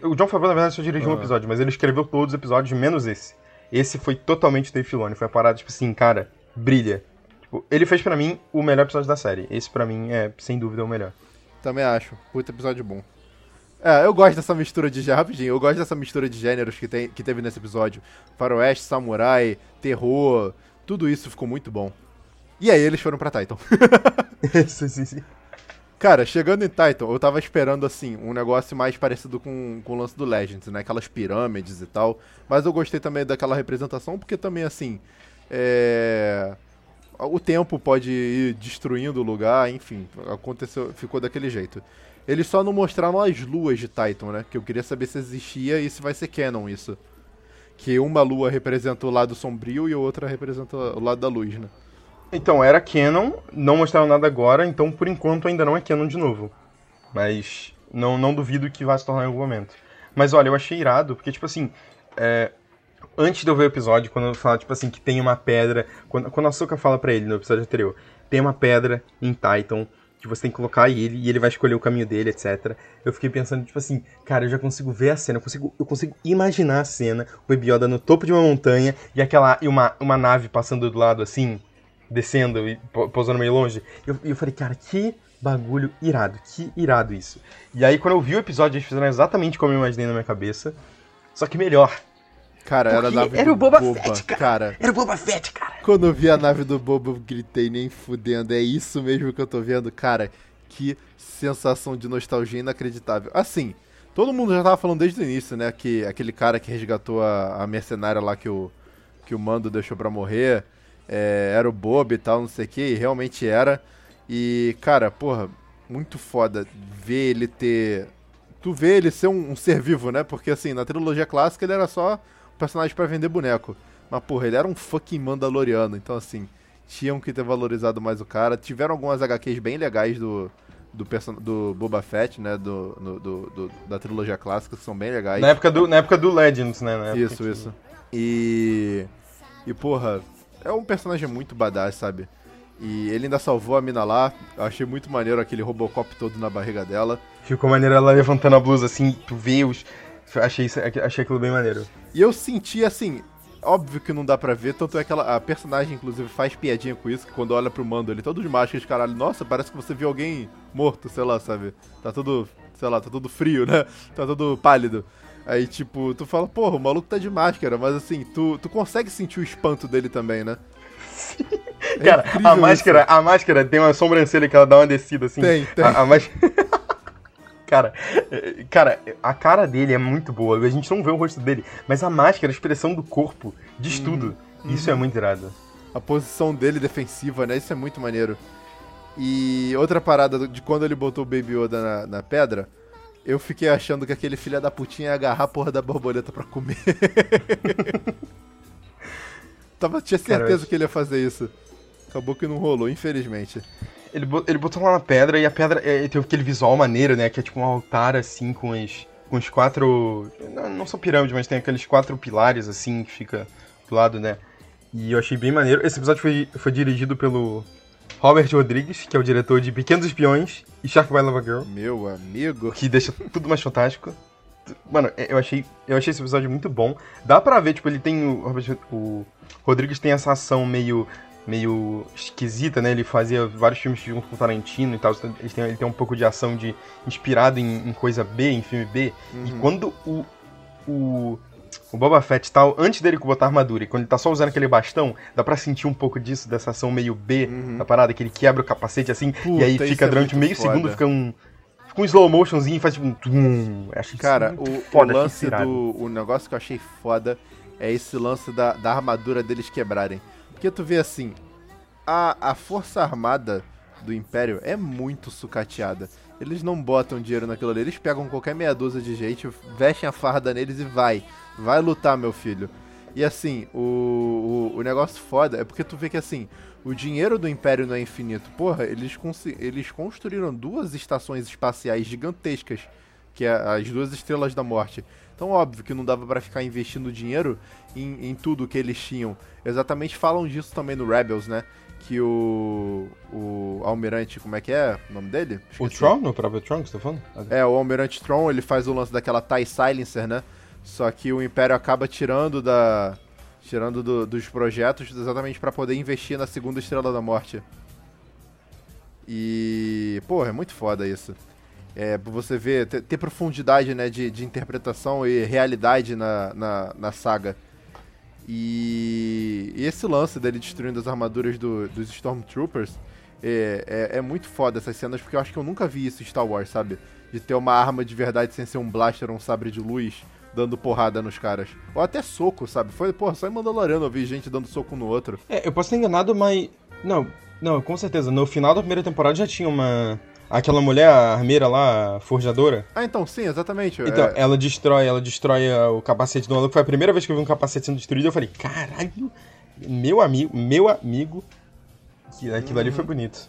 o John Favreau, na verdade, só dirigiu um Ah. episódio, mas ele escreveu todos os episódios, menos esse. Esse foi totalmente Dave Filoni. Foi a parada, tipo assim, cara, brilha. Tipo, ele fez pra mim o melhor episódio da série. Esse pra mim é, sem dúvida, o melhor. Também acho. Puta episódio bom. É, eu gosto dessa mistura de rapidinho, eu gosto dessa mistura de gêneros que, tem, que teve nesse episódio. Faroeste, samurai, terror, tudo isso ficou muito bom. E aí eles foram pra Titan. sim, sim, sim. Cara, chegando em Titan, eu tava esperando, assim, um negócio mais parecido com, com o lance do Legends, né? Aquelas pirâmides e tal. Mas eu gostei também daquela representação, porque também, assim, é... O tempo pode ir destruindo o lugar, enfim, aconteceu, ficou daquele jeito. Eles só não mostraram as luas de Titan, né? Que eu queria saber se existia e se vai ser canon isso. Que uma lua representa o lado sombrio e a outra representa o lado da luz, né? Então, era canon, não mostraram nada agora, então por enquanto ainda não é canon de novo. Mas não, não duvido que vai se tornar em algum momento. Mas olha, eu achei irado, porque, tipo assim, é, antes de eu ver o episódio, quando eu falo, tipo assim, que tem uma pedra. Quando, quando a Soka fala pra ele no episódio anterior, tem uma pedra em Titan que você tem que colocar ele e ele vai escolher o caminho dele, etc. Eu fiquei pensando, tipo assim, cara, eu já consigo ver a cena, eu consigo, eu consigo imaginar a cena, o Baby Yoda no topo de uma montanha e aquela e uma, uma nave passando do lado assim, descendo e po- pousando meio longe. E eu, eu falei, cara, que bagulho irado, que irado isso. E aí quando eu vi o episódio, eles fizeram exatamente como eu imaginei na minha cabeça, só que melhor. Cara, era a nave era do o Boba Fett, cara. cara. Era o Boba Fett, cara. Quando eu vi a nave do Bobo, eu gritei nem fudendo. É isso mesmo que eu tô vendo, cara. Que sensação de nostalgia inacreditável. Assim, todo mundo já tava falando desde o início, né? Que aquele cara que resgatou a, a mercenária lá que o, que o Mando deixou pra morrer é, era o Bob e tal, não sei o que, e realmente era. E, cara, porra, muito foda ver ele ter. Tu vê ele ser um, um ser vivo, né? Porque, assim, na trilogia clássica ele era só personagem pra vender boneco. Mas, porra, ele era um fucking Mandaloriano. Então, assim, tinham que ter valorizado mais o cara. Tiveram algumas HQs bem legais do, do, do Boba Fett, né? Do, no- do- do- da trilogia clássica, que são bem legais. Na época do, na época do Legends, né? na época Isso, que- isso. E. E, porra, é um personagem muito badass, sabe? E ele ainda salvou a mina lá. Eu achei muito maneiro aquele Robocop todo na barriga dela. Ficou maneiro ela levantando a blusa assim, tu vê os. Achei, isso- achei aquilo bem maneiro. E eu senti assim. Óbvio que não dá pra ver, tanto é que ela, a personagem, inclusive, faz piadinha com isso, que quando olha pro mando, ele todo de máscara de caralho, nossa, parece que você viu alguém morto, sei lá, sabe? Tá tudo, sei lá, tá tudo frio, né? Tá tudo pálido. Aí, tipo, tu fala, porra, o maluco tá de máscara, mas assim, tu, tu consegue sentir o espanto dele também, né? É Cara, a máscara, isso. a máscara tem uma sobrancelha que ela dá uma descida assim. Tem, tem. A, a más- cara, é, cara, a cara dele é muito boa. A gente não vê o rosto dele, mas a máscara, a expressão do corpo, diz Uhum. tudo. Isso é muito irado. A posição dele defensiva, né? Isso é muito maneiro. E outra parada de quando ele botou o Baby Yoda na, na pedra, eu fiquei achando que aquele filho da putinha ia agarrar a porra da borboleta pra comer. Tava, tinha certeza acho- que ele ia fazer isso. Acabou que não rolou, infelizmente. Ele, ele botou lá na pedra e a pedra é, tem aquele visual maneiro, né? Que é tipo um altar assim com os, com os quatro. Não, não são pirâmides, mas tem aqueles quatro pilares assim que fica do lado, né? E eu achei bem maneiro. Esse episódio foi, foi dirigido pelo Robert Rodrigues, que é o diretor de Pequenos Espiões e Shark by Lava Girl, Meu amigo. que deixa tudo mais fantástico. Mano, eu achei, eu achei esse episódio muito bom. Dá pra ver, tipo, ele tem. O, o Rodrigues tem essa ação meio. Meio esquisita, né? Ele fazia vários filmes junto com o Tarantino e tal. Ele tem, ele tem um pouco de ação de. inspirado em, em coisa B, em filme B. E quando o. o o Boba Fett tal, antes dele botar a armadura, e quando ele tá só usando aquele bastão, dá pra sentir um pouco disso, dessa ação meio B Uhum. da parada, que ele quebra o capacete assim, e Puta, aí isso fica é durante muito meio foda. segundo, fica um. Fica um slow motionzinho e faz tipo um. tum. Acho Cara, o, foda, o lance do. O negócio que eu achei foda é esse lance da, da armadura deles quebrarem. Porque tu vê assim, a, a força armada do Império é muito sucateada. Eles não botam dinheiro naquilo ali, eles pegam qualquer meia dúzia de gente, vestem a farda neles e vai. Vai lutar, meu filho. E assim, o, o, o negócio foda é porque tu vê que assim, o dinheiro do Império não é infinito. Porra, eles, eles construíram duas estações espaciais gigantescas, que é as duas estrelas da morte. Então, óbvio que não dava para ficar investindo dinheiro em, em tudo que eles tinham. Exatamente falam disso também no Rebels, né? Que o. O Almirante, como é que é o nome dele? Esqueci. O Tron? No próprio Tron que você tá falando? É, o Almirante Tron, ele faz o lance daquela TIE Silencer, né? Só que o Império acaba tirando da. Tirando do, dos projetos exatamente para poder investir na segunda Estrela da Morte. E. Porra, é muito foda isso. É, você ver, ter, ter profundidade né, de, de interpretação e realidade na, na, na saga. E, e, esse lance dele destruindo as armaduras do, dos Stormtroopers é, é, é, muito foda essas cenas, porque eu acho que eu nunca vi isso em Star Wars, sabe? De ter uma arma de verdade sem ser um blaster ou um sabre de luz dando porrada nos caras. Ou até soco, sabe? Foi, porra, só em Mandaloriano eu vi gente dando soco no outro. É, eu posso ter enganado, mas. Não, não, com certeza. No final da primeira temporada já tinha uma. Aquela mulher, a armeira lá, a forjadora. Ah, então, sim, exatamente. Então, é... ela destrói, ela destrói o capacete do maluco. Foi a primeira vez que eu vi um capacete sendo destruído. Eu falei, caralho, meu amigo, meu amigo. Aquilo ali foi bonito.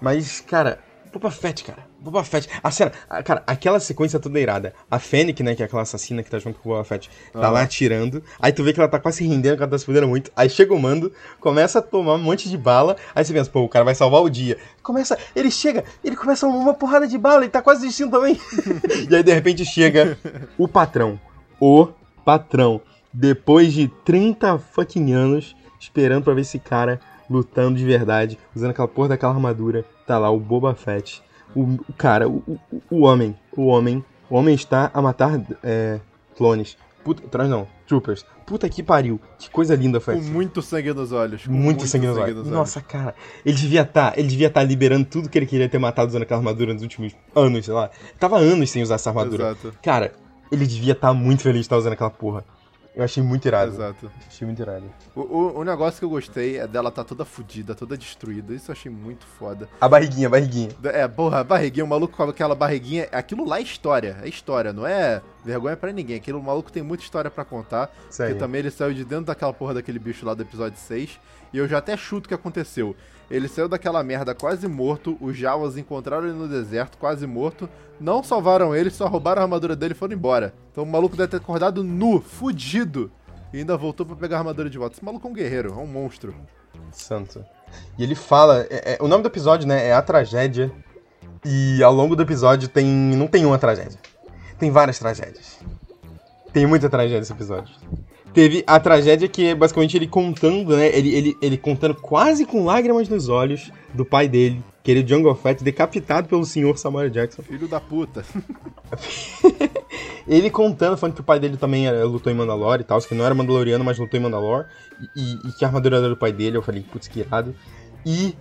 Mas, cara, Boba Fett, cara. Boba Fett. A cena, a, cara, aquela sequência toda irada. A Fennec, né, que é aquela assassina que tá junto com o Boba Fett, tá lá atirando. Aí tu vê que ela tá quase rendendo, que ela tá se fudendo muito. Aí chega o mando, começa a tomar um monte de bala. Aí você pensa, pô, o cara vai salvar o dia. Começa, ele chega, ele começa uma porrada de bala, ele tá quase desistindo também. e aí de repente chega o patrão. O patrão. Depois de 30 fucking anos esperando pra ver esse cara lutando de verdade, usando aquela porra daquela armadura. Tá lá o Boba Fett. O, o cara, o, o, o, homem, o homem, o homem está a matar é, clones. Puta, atrás não, troopers. Puta que pariu. Que coisa linda foi Com muito sangue nos olhos. Muito, muito sangue, nos, sangue olhos. nos olhos. Nossa, cara. Ele devia estar, tá, ele devia estar tá liberando tudo que ele queria ter matado usando aquela armadura nos últimos anos, sei lá. Tava anos sem usar essa armadura. Exato. Cara, ele devia estar tá muito feliz de estar usando aquela porra. Eu achei muito irado. Exato. Achei muito irado. O, o, o, negócio que eu gostei é dela tá toda fodida, toda destruída. Isso eu achei muito foda. A barriguinha, a barriguinha. É, porra, a barriguinha, o maluco com aquela barriguinha. Aquilo lá é história. É história, não é vergonha para ninguém. Aquele maluco tem muita história para contar. Sério. Porque também ele saiu de dentro daquela porra daquele bicho lá do episódio 6. E eu já até chuto o que aconteceu. Ele saiu daquela merda quase morto, os Jawas encontraram ele no deserto, quase morto, não salvaram ele, só roubaram a armadura dele e foram embora. Então o maluco deve ter acordado nu, fudido, e ainda voltou para pegar a armadura de volta. Esse maluco é um guerreiro, é um monstro. Santo. E ele fala, é, é, o nome do episódio, né, é A Tragédia, e ao longo do episódio tem, não tem uma tragédia, tem várias tragédias. Tem muita tragédia nesse episódio teve a tragédia que é basicamente ele contando, né? Ele, ele, ele contando quase com lágrimas nos olhos do pai dele, querido Jungle Fett, decapitado pelo senhor Samuel Jackson. Filho da puta. ele contando, falando que o pai dele também era, lutou em Mandalore e tal, que não era Mandaloriano, mas lutou em Mandalore, e, e, que a armadura era do pai dele, eu falei, putz, que irado. E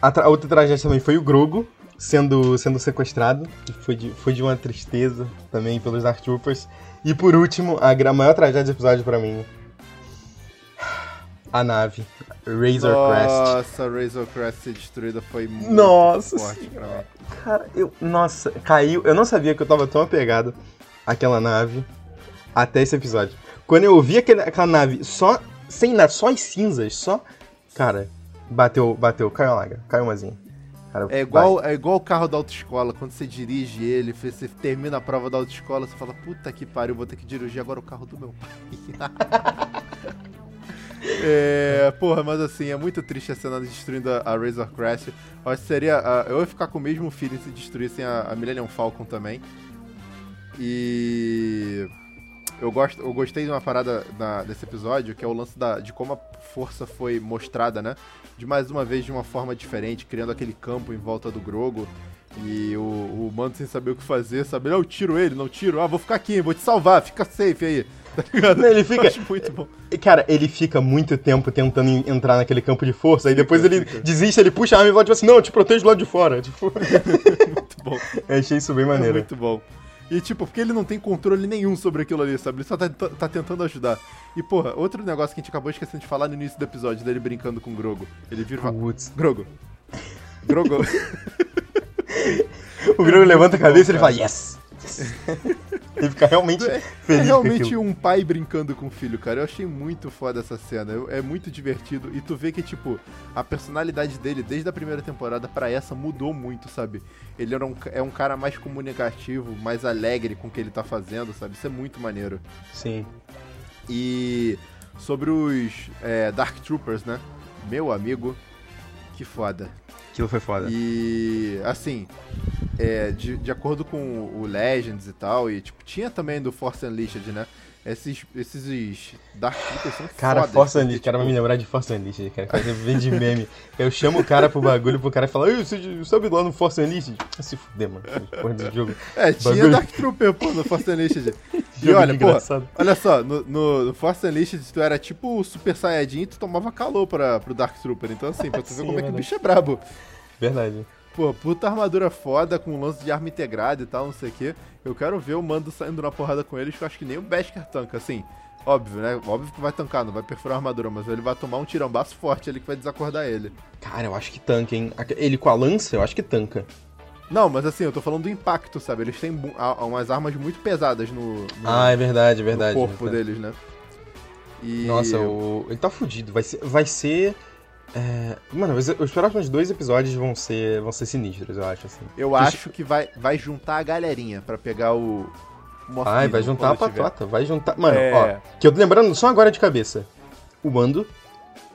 a, a outra tragédia também foi o Grogo, sendo, sendo sequestrado, que foi de, foi de uma tristeza também pelos Dark Troopers. E por último, a maior tragédia do episódio pra mim. A nave. Razor Crest. Nossa, Razor Crest ser destruída foi muito nossa, forte pra mim. Cara, eu. Nossa, caiu. Eu não sabia que eu tava tão apegado àquela nave até esse episódio. Quando eu vi aquele, aquela nave só. Sem nada, só as cinzas, só. Cara, bateu, bateu, caiu a lágrima, caiu umazinha. Cara, é igual é igual o carro da autoescola, quando você dirige ele, você termina a prova da autoescola, você fala, puta que pariu, vou ter que dirigir agora o carro do meu pai. é, porra, mas assim, é muito triste a cena destruindo a, a Razor Crest. Eu acho que seria. Uh, eu ia ficar com o mesmo feeling se destruíssem a, a Millennium Falcon também. E. Eu, gosto, eu gostei de uma parada na, desse episódio, que é o lance da, de como a força foi mostrada, né? de mais uma vez de uma forma diferente, criando aquele campo em volta do Grogo. E o, o Mando sem saber o que fazer, sabe? Eu tiro ele, não tiro. Ah, vou ficar aqui, vou te salvar, fica safe aí. Tá ligado? Ele fica. muito bom. Cara, ele fica muito tempo tentando entrar naquele campo de força, aí depois ele fica. desiste, ele puxa a arma e volta e fala assim: Não, eu te protejo do lado de fora. Tipo... muito bom. Eu achei isso bem maneiro. É muito bom. E, tipo, porque ele não tem controle nenhum sobre aquilo ali, sabe? Ele só tá, tá, tá, tentando ajudar. E, porra, outro negócio que a gente acabou esquecendo de falar no início do episódio, dele brincando com o Grogo. Ele vira e fala, Grogo, Grogu. O Grogu levanta a cabeça e ele fala, yes! Yes." ele fica realmente É, feliz é realmente um pai brincando com o filho, cara. Eu achei muito foda essa cena. É muito divertido. E tu vê que, tipo, a personalidade dele, desde a primeira temporada pra essa, mudou muito, sabe? Ele era um, é um cara mais comunicativo, mais alegre com o que ele tá fazendo, sabe? Isso é muito maneiro. Sim. E sobre os é, Dark Troopers, né? Meu amigo, que foda. Aquilo foi foda. E assim, é, de, de acordo com o Legends e tal, e tipo, tinha também do Force Unleashed, né? Esses, esses Dark Troopers são Cara, fodas, Force Unleashed, cara, vai tipo, me lembrar de Force Unleashed, cara. Fazer vídeo de meme. Eu chamo o cara pro bagulho pro cara falar, você sabe lá no Force Unleashed? Se fuder, mano. Porra desse jogo. É, tinha bagulho- Dark Trooper, pô, no Force Unleashed. e olha, pô, olha só, no, no, Force Unleashed tu era tipo o Super Saiyajin e tu tomava calor pra, pro Dark Trooper. Então assim, pra tu ver Sim, como é é que o bicho é brabo. Verdade. Pô, puta armadura foda, com lance de arma integrada e tal, não sei o quê. Eu quero ver o Mando saindo na porrada com eles, que eu acho que nem o Beskar tanca, assim. Óbvio, né? Óbvio que vai tancar, não vai perfurar a armadura, mas ele vai tomar um tirambaço forte ali que vai desacordar ele. Cara, eu acho que tanca, hein? Ele com a lança, eu acho que tanca. Não, mas assim, eu tô falando do impacto, sabe? Eles têm umas armas muito pesadas no, no- Ah, é verdade, é no verdade. corpo é verdade. deles, né? E... Nossa, o... ele tá fudido. Vai ser. Vai ser é, Mano, os, os próximos dois episódios vão ser, vão ser sinistros, eu acho, assim. Eu acho que vai, vai juntar a galerinha pra pegar o... o Ai, vai juntar a tiver. patota, vai juntar. Mano, É. ó, que eu tô lembrando só agora de cabeça. O Mando,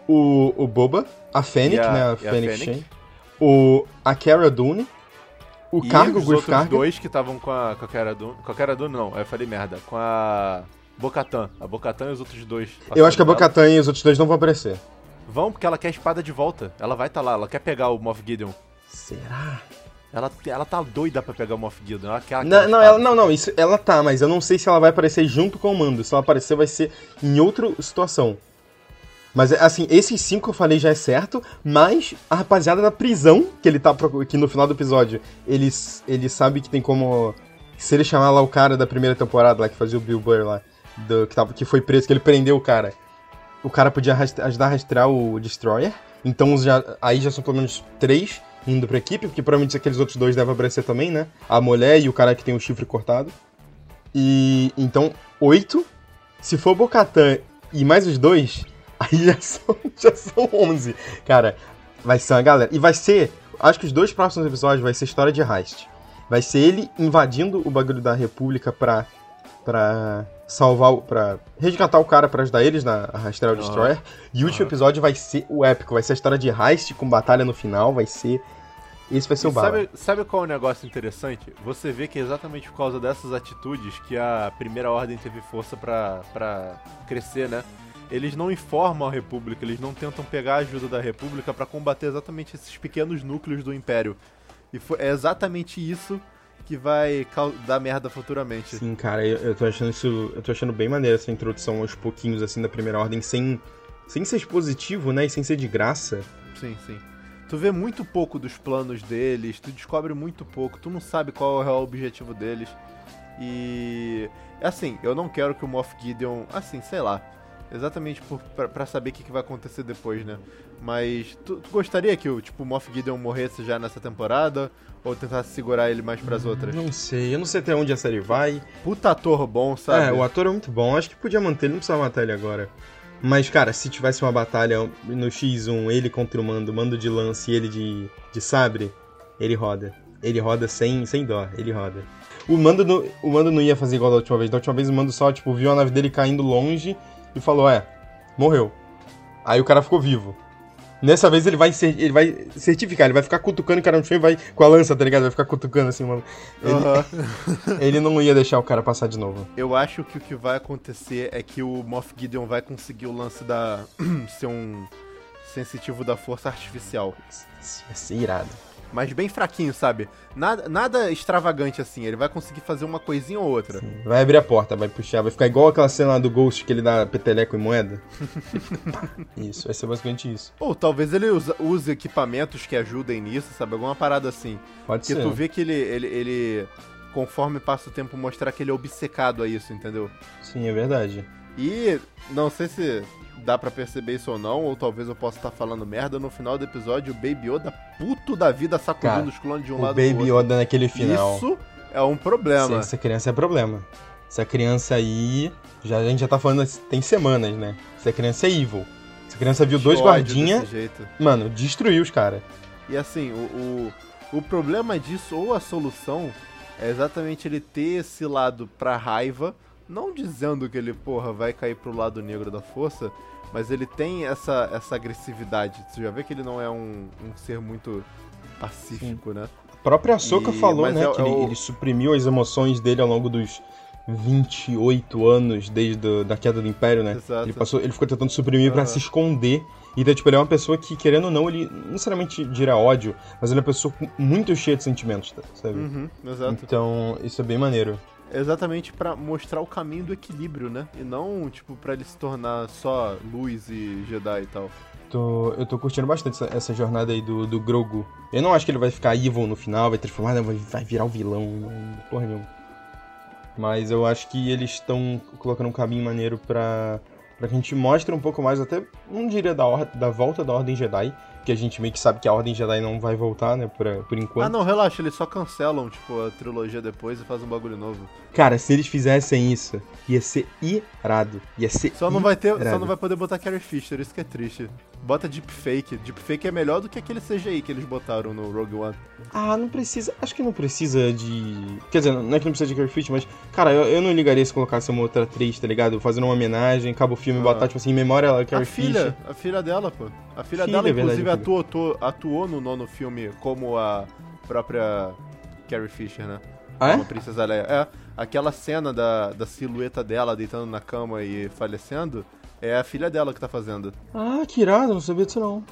o, o Boba, a Fennec, a- né? A e a Fennec Fennec. Shane, o, a Cara Dune, o E Cargo, os Griff outros Cargo. dois que estavam com a, com a Cara Dune... Com a Cara Dune, não, eu falei merda. Com a... Bocatan. A Bocatan e os outros dois. Eu acho que a. Bocatan e os outros dois não vão aparecer. Vão, porque ela quer a espada de volta. Ela vai estar lá, ela quer pegar o Moff Gideon. Será? Ela, ela tá doida pra pegar o Moff Gideon. Ela quer aquela Não, não, ela, não, não, isso, ela tá, mas eu não sei se ela vai aparecer junto com o Mando. Se ela aparecer, vai ser em outra situação. Mas, assim, esses cinco que eu falei já é certo, mas a rapaziada da prisão, que ele tá que no final do episódio, ele, ele sabe que tem como. Se ele chamar lá o cara da primeira temporada, lá que fazia o Bill Burr lá, do- que, tava, que foi preso, que ele prendeu o cara. O cara podia ajudar a rastrear o Destroyer. Então já, aí já são pelo menos três indo pra equipe, porque provavelmente aqueles outros dois devem aparecer também, né? A mulher e o cara que tem o chifre cortado. E então, oito. Se for Bocatan e mais os dois, aí já são, já são 11. Cara, vai ser uma galera. E vai ser, acho que os dois próximos episódios vai ser história de heist. Vai ser ele invadindo o bagulho da República pra, pra salvar, pra resgatar o cara pra ajudar eles na rastrear o Aham. Destroyer. E o último episódio vai ser o épico, vai ser a história de heist com batalha no final, vai ser... Esse vai ser o sabe, sabe qual é o negócio interessante? Você vê que é exatamente por causa dessas atitudes que a Primeira Ordem teve força pra, pra crescer, né? Eles não informam a República, eles não tentam pegar a ajuda da República pra combater exatamente esses pequenos núcleos do Império. E foi, é exatamente isso que vai dar merda futuramente. Sim, cara, eu, eu tô achando isso. Eu tô achando bem maneiro essa introdução aos pouquinhos, assim, da primeira ordem, sem, sem ser expositivo, né? E sem ser de graça. Sim, sim. Tu vê muito pouco dos planos deles, tu descobre muito pouco, tu não sabe qual é o real objetivo deles. E. Assim, eu não quero que o Moff Gideon. Assim, sei lá. Exatamente pra saber o que, que vai acontecer depois, né? Mas tu, tu gostaria que o tipo, Moff Gideon morresse já nessa temporada? Ou tentasse segurar ele mais pras outras? Não sei, eu não sei até onde a série vai. Puta ator bom, sabe? É, o ator é muito bom, acho que podia manter, ele não precisava matar ele agora. Mas, cara, se tivesse uma batalha no X1, ele contra o Mando, Mando de lance e ele de, de sabre, ele roda. Ele roda sem, sem dó, ele roda. O Mando, não, o Mando não ia fazer igual da última vez. Da última vez o Mando só, tipo, viu a nave dele caindo longe e falou, é, morreu. Aí o cara ficou vivo. Nessa vez ele vai, cer- ele vai certificar, ele vai ficar cutucando o cara no chão e vai com a lança, tá ligado? Vai ficar cutucando assim, mano. Ele, Aham. ele não ia deixar o cara passar de novo. Eu acho que o que vai acontecer é que o Moff Gideon vai conseguir o lance da. ser um sensitivo da força artificial. Ia ser irado. Mas bem fraquinho, sabe? Nada, nada extravagante assim. Ele vai conseguir fazer uma coisinha ou outra. Vai abrir a porta, vai puxar, vai ficar igual aquela cena lá do Ghost que ele dá peteleco e moeda. isso, vai ser basicamente isso. Ou talvez ele usa- use equipamentos que ajudem nisso, sabe? Alguma parada assim. Pode Porque ser. tu vê que ele, ele, ele, conforme passa o tempo, mostrar que ele é obcecado a isso, entendeu? Sim, é verdade. E não sei se dá pra perceber isso ou não, ou talvez eu possa estar falando merda. No final do episódio, o Baby Yoda, puto da vida, sacudindo Cara, os clones de um o lado pro Baby outro. Yoda naquele final. Isso é um problema. Essa criança é problema. Essa criança aí, já, a gente já tá falando, tem semanas, né? Essa criança é evil. Essa criança viu dois guardinhas, mano, destruiu os caras. E assim, o, o, o problema disso, ou a solução, é exatamente ele ter esse lado pra raiva, não dizendo que ele, porra, vai cair pro lado negro da força, mas ele tem essa, essa agressividade. Você já vê que ele não é um, um ser muito pacífico, né? A própria Soka falou, né, é- que é ele, o- ele suprimiu as emoções dele ao longo dos 28 anos desde a, da queda do Império, né? Exato. Ele, passou, ele ficou tentando suprimir pra Aham. se esconder. Então, tipo, ele é uma pessoa que, querendo ou não, ele não necessariamente dirá ódio, mas ele é uma pessoa muito cheia de sentimentos, tá- sabe? Uhum, exato. Então, isso é bem maneiro. Exatamente pra mostrar o caminho do equilíbrio, né? E não, tipo, pra ele se tornar só luz e Jedi e tal. Tô- eu tô curtindo bastante essa, essa jornada aí do, do Grogu. Eu não acho que ele vai ficar evil no final, vai transformar, não, vai, vai virar o vilão, porra nenhuma. Mas eu acho que eles estão colocando um caminho maneiro pra, pra que a gente mostre um pouco mais, até não diria da, or- da volta da Ordem Jedi, que a gente meio que sabe que a Ordem Jedi não vai voltar, né, por, por enquanto. Ah, não, relaxa, eles só cancelam, tipo, a trilogia depois e fazem um bagulho novo. Cara, se eles fizessem isso, ia ser irado. Ia ser Só não vai ter, só irado. não vai poder botar Carrie Fisher, isso que é triste. Bota deepfake. Deepfake é melhor do que aquele CGI que eles botaram no Rogue One. Ah, não precisa. Acho que não precisa de. Quer dizer, não é que não precisa de Carrie Fisher, mas, cara, eu, eu não ligaria se colocasse uma outra atriz, tá ligado? Fazendo uma homenagem, acaba o filme e Ah. botar, tipo assim, em memória ela, Carrie a filha, Fisher. a filha dela, pô. A filha, Filha, dela, é verdade, inclusive, a filha. atuou, atuou, no nono filme como a própria Carrie Fisher, né? Ah, Como é? a Princesa Leia. É, aquela cena da, da silhueta dela deitando na cama e falecendo, é a filha dela que tá fazendo. Ah, que irado, não sabia disso não.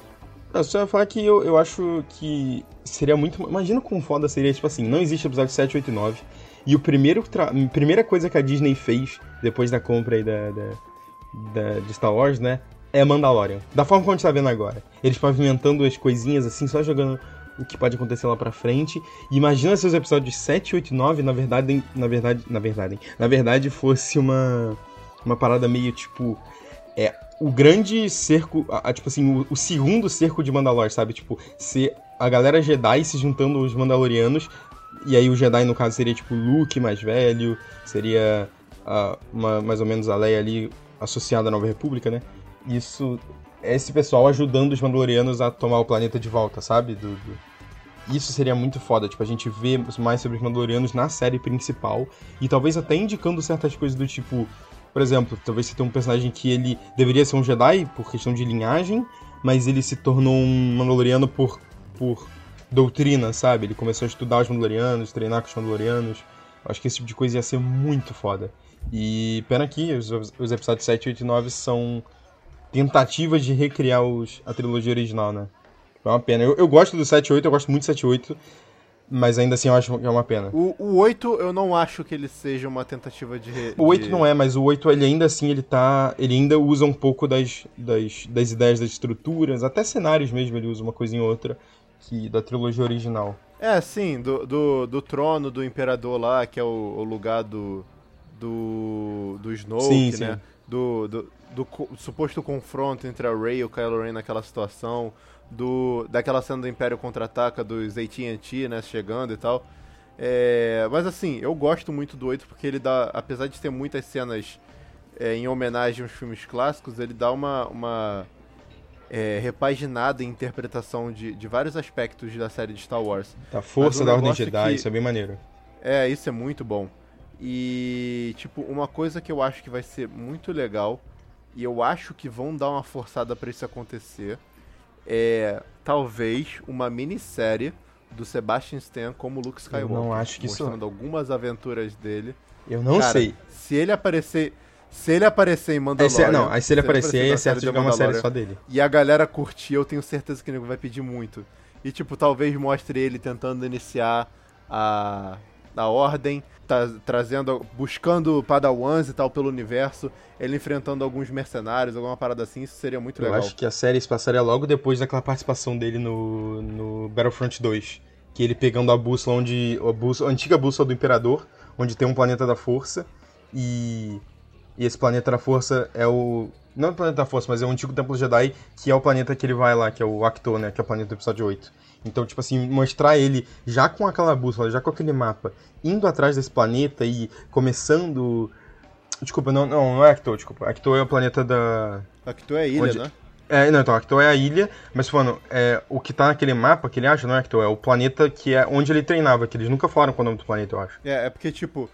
Eu só ia falar que eu, eu acho que seria muito. Imagina como foda seria, tipo assim, não existe episódio 7, 8 e 9. E o primeiro tra... a primeira coisa que a Disney fez depois da compra aí da, da, da- de Star Wars, né? É Mandalorian. Da forma como a gente tá vendo agora. Eles pavimentando as coisinhas assim, só jogando o que pode acontecer lá pra frente. Imagina se os episódios 7, 8 e 9, na verdade, na verdade, na verdade, na verdade fosse uma uma parada meio tipo é o grande cerco, a- a- tipo assim, o, o segundo cerco de Mandalor, sabe? Tipo, ser a galera Jedi se juntando aos Mandalorianos, e aí o Jedi, no caso, seria tipo Luke mais velho, seria ah, uma- mais ou menos a Leia ali associada à Nova República, né? Isso, esse pessoal ajudando os Mandalorianos a tomar o planeta de volta, sabe? Do, do- Isso seria muito foda, tipo, a gente vê mais sobre os Mandalorianos na série principal, e talvez até indicando certas coisas do tipo, por exemplo, talvez você tenha um personagem que ele deveria ser um Jedi por questão de linhagem, mas ele se tornou um Mandaloriano por, por doutrina, sabe? Ele começou a estudar os Mandalorianos, treinar com os Mandalorianos. Acho que esse tipo de coisa ia ser muito foda. E pena que os, os episódios 7, 8 e 9 são tentativas de recriar os, a trilogia original, né? É uma pena. Eu, eu gosto do 7 e 8, eu gosto muito do 7 e 8, mas ainda assim eu acho que é uma pena. O, o 8, eu não acho que ele seja uma tentativa de... re- O 8 de- não é, mas o 8 ele ainda assim ele tá. Ele ainda usa um pouco das, das, das ideias das estruturas, até cenários mesmo, ele usa uma coisinha ou outra que da trilogia original. É, sim, do, do, do trono do imperador lá, que é o, o lugar do, do, do Snoke, Sim, sim. né? Do, do, do suposto confronto entre a Rey e o Kylo Ren naquela situação, do, daquela cena do Império Contra-Ataca, dos AT&T, né, chegando e tal. É, mas assim, eu gosto muito do 8 porque ele dá, apesar de ter muitas cenas é, em homenagem aos filmes clássicos, ele dá uma, uma é, repaginada interpretação de, de vários aspectos da série de Star Wars. A força o da Ordem Jedi, que- isso é bem maneiro. É, isso é muito bom. E, tipo, uma coisa que eu acho que vai ser muito legal, e eu acho que vão dar uma forçada pra isso acontecer, é talvez uma minissérie do Sebastian Stan como Luke Skywalker. não acho que isso- Mostrando algumas aventuras dele. Eu não Cara, sei. Se ele aparecer. Se ele aparecer em Mandalorian. se, não, aí se ele aparecer, aí na é certo jogar uma série só dele. e a galera curtir, eu tenho certeza que o nego vai pedir muito. E, tipo, talvez mostre ele tentando iniciar a, a ordem, tá, trazendo, buscando padawans e tal pelo universo, ele enfrentando alguns mercenários, alguma parada assim, isso seria muito Eu legal. acho que a série se passaria logo depois daquela participação dele no, no Battlefront 2. Que ele pegando a bússola onde. A, bússola, a antiga bússola do Imperador, onde tem um planeta da força. E E esse planeta da força é o. Não é o planeta da força, mas é o antigo Templo Jedi, que é o planeta que ele vai lá, que é o Acto, né? Que é o planeta do episódio 8. Então, tipo assim, mostrar ele já com aquela bússola, já com aquele mapa, indo atrás desse planeta e começando. Desculpa, não, não, não é Acto, desculpa. Acto é o planeta da. Acto é ilha, Onde- né? É, não, então, Acto é a ilha, mas falando, é, o que tá naquele mapa que ele acha, não é Acto, é o planeta que é onde ele treinava, que eles nunca falaram qual é o nome do planeta, eu acho. É, é porque, tipo,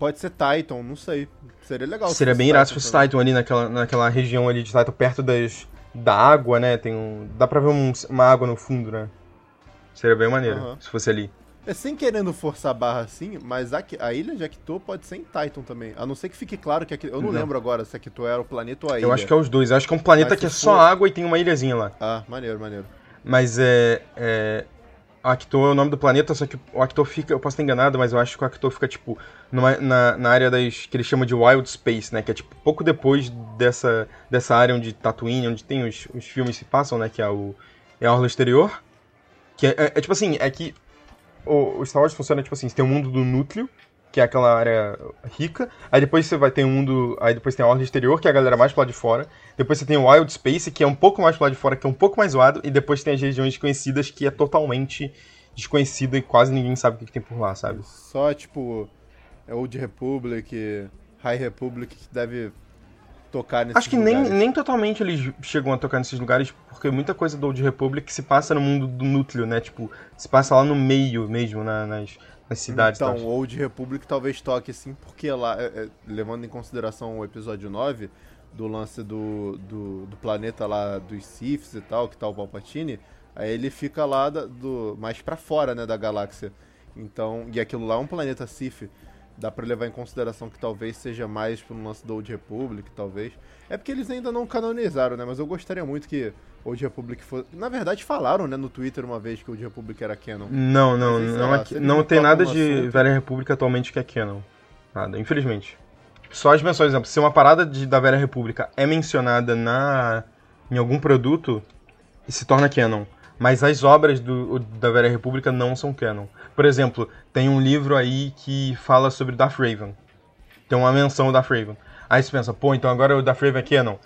pode ser Titan, não sei. Seria legal. se Seria fosse bem irado se fosse. Titan ali naquela, naquela região ali de Titan, perto das, da água, né? Tem um. Dá pra ver um- uma água no fundo, né? Seria bem maneiro, Aham. se fosse ali. É sem querendo forçar a barra assim, mas a, a ilha de Acto pode ser em Titan também. A não ser que fique claro que aqui, eu não, Não. lembro agora se Acto era o planeta ou a ilha. Eu acho que é os dois. Eu acho que é um planeta Mas que é se só for- água e tem uma ilhazinha lá. Ah, maneiro, maneiro. Mas é. é Acto é o nome do planeta, só que o Acto fica. Eu posso estar enganado, mas eu acho que o Acto fica, tipo, numa- na, na área das. que eles chamam de Wild Space, né? Que é tipo pouco depois dessa, dessa área onde Tatooine, onde tem os, os filmes se passam, né? Que é o. É a Orla Exterior. Que é, é- é tipo assim, é que. O, o Star Wars funciona tipo assim, você tem o mundo do núcleo, que é aquela área rica. Aí depois você vai ter o mundo. Aí depois tem a Orla Exterior, que é a galera mais pro lado de fora. Depois você tem o Wild Space, que é um pouco mais pro lado de fora, que é um pouco mais zoado. E depois tem as regiões desconhecidas, que é totalmente desconhecida e quase ninguém sabe o que, que tem por lá, sabe? Só, tipo, é Old Republic, High Republic que deve tocar nesses Acho que nem, lugares. nem totalmente eles chegam a tocar nesses lugares, porque muita coisa do Old Republic se passa no mundo do núcleo, né? Tipo, se passa lá no meio mesmo, na- nas, nas cidades. Então, tal. Old Republic talvez toque sim, porque lá, é, é, levando em consideração o episódio 9, do lance do, do, do planeta lá dos Siths e tal, que tá o Palpatine, aí ele fica lá da- do, mais pra fora, né, da galáxia. Então, e aquilo lá é um planeta Sith. Dá pra levar em consideração que talvez seja mais pro lance do Old Republic, talvez. É porque eles ainda não canonizaram, né? Mas eu gostaria muito que Old Republic fosse. Na verdade, falaram, né, no Twitter uma vez que Old Republic era canon. Não, não, não, lá, é- não não tem nada de assunto- Velha República atualmente que é canon. Nada, infelizmente. Só as menções, por exemplo, se uma parada de, da Velha República é mencionada na em algum produto, se torna canon. Mas as obras do, da Velha República não são canon. Por exemplo, tem um livro aí que fala sobre Darth Raven. Tem uma menção Darth Raven. Aí você pensa, pô, então agora o Darth Raven é canon.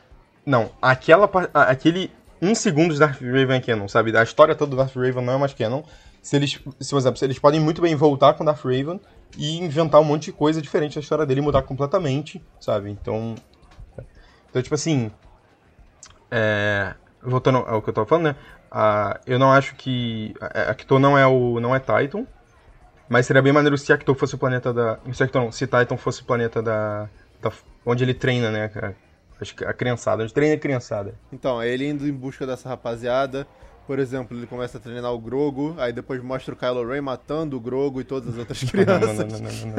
Não, aquela, aquele um segundo de Darth Raven é canon, sabe? A história toda do Darth Raven não é mais canon. Se eles, se, por exemplo, eles podem muito bem voltar com Darth Raven e inventar um monte de coisa diferente da história dele e mudar completamente, sabe? Então, então tipo assim, é, voltando ao que eu tava falando, né? Ah, eu não acho que Acto não é o não é Titan, mas seria bem maneiro se Acto fosse o planeta da, se Acto não, se Titan fosse o planeta da, da- onde ele treina, né? A, a criançada, onde treina a criançada. Então, é ele indo em busca dessa rapaziada. Por exemplo, ele começa a treinar o Grogo, aí depois mostra o Kylo Ren matando o Grogo e todas as outras crianças. não, não, não, não, não,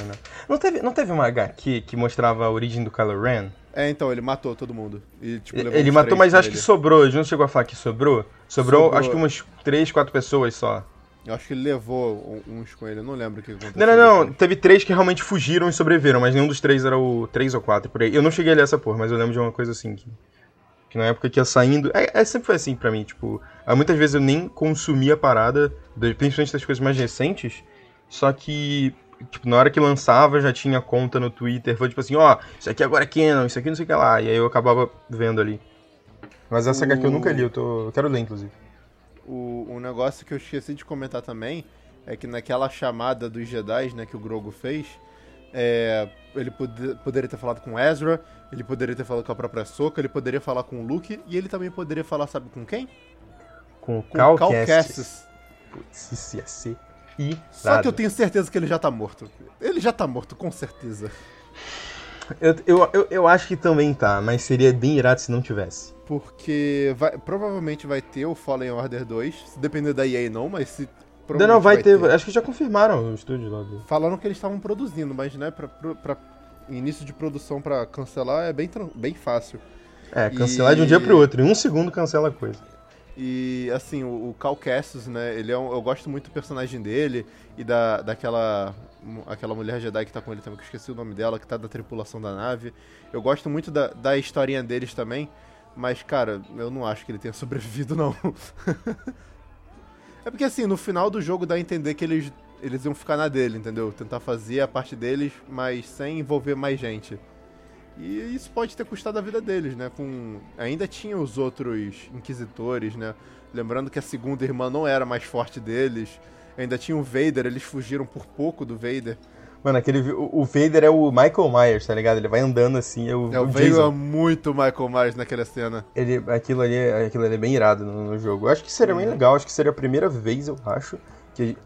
não, não. Não teve, não teve uma HQ que mostrava a origem do Kylo Ren? É, então, ele matou todo mundo. E, tipo, levou Ele matou, mas acho que sobrou. Ele não chegou a falar que sobrou? Sobrou, Sobrou. acho que umas 3, 4 pessoas só. Eu acho que ele levou uns com ele, eu não lembro o que aconteceu. Não, não, não. Teve três que realmente fugiram e sobreviveram, mas nenhum dos três era o 3 ou 4 por aí. Eu não cheguei a ler essa porra, mas eu lembro de uma coisa assim. Que, que na época que ia saindo. É, é, sempre foi assim pra mim, tipo. ah, Muitas vezes eu nem consumia a parada, principalmente das coisas mais recentes. Só que, tipo, na hora que lançava já tinha conta no Twitter. Foi tipo assim: ó, isso aqui agora é Canon, isso aqui não sei o que lá. E aí eu acabava vendo ali. Mas essa HQ eu nunca li, eu, tô, eu quero ler, inclusive. O, um negócio que eu esqueci de comentar também é que naquela chamada dos Jedi, né, que o Grogu fez, é, ele pode- poderia ter falado com Ezra, ele poderia ter falado com a própria Soka, ele poderia falar com o Luke e ele também poderia falar, sabe com quem? Com o Cal Cal. Kestis. Putz, isso ia ser irado. Só que eu tenho certeza que ele já tá morto. Ele já tá morto, com certeza. Eu, eu, eu, eu acho que também tá, mas seria bem irado se não tivesse. Porque vai- provavelmente vai ter o Fallen Order 2, se depender da EA não, mas se... Não, não, vai, ter, Acho que já confirmaram o estúdio lá do. Falaram que eles estavam produzindo, mas né, pra, pra- início de produção pra cancelar é bem, bem fácil. É, cancelar de um E- dia pro outro. Em um segundo cancela a coisa. E assim, o, o Cal Kestis, né, ele é um, eu gosto muito do personagem dele e da, daquela aquela mulher Jedi que tá com ele também, que eu esqueci o nome dela, que tá da tripulação da nave. Eu gosto muito da, da historinha deles também, mas cara, eu não acho que ele tenha sobrevivido não. é porque assim, no final do jogo dá a entender que eles eles iam ficar na dele, entendeu? Tentar fazer a parte deles, mas sem envolver mais gente. E isso pode ter custado a vida deles, né? Com ainda tinha os outros inquisitores, né? Lembrando que a segunda irmã não era mais forte deles. Ainda tinha o Vader, eles fugiram por pouco do Vader. Mano, aquele, o, o Vader é o Michael Myers, tá ligado? Ele vai andando assim, é o, É, o o Vader é muito Michael Myers naquela cena. Ele, aquilo, ali, é- aquilo ali é bem irado no, no jogo. Eu acho que seria bem legal, acho que seria a primeira vez, eu acho, que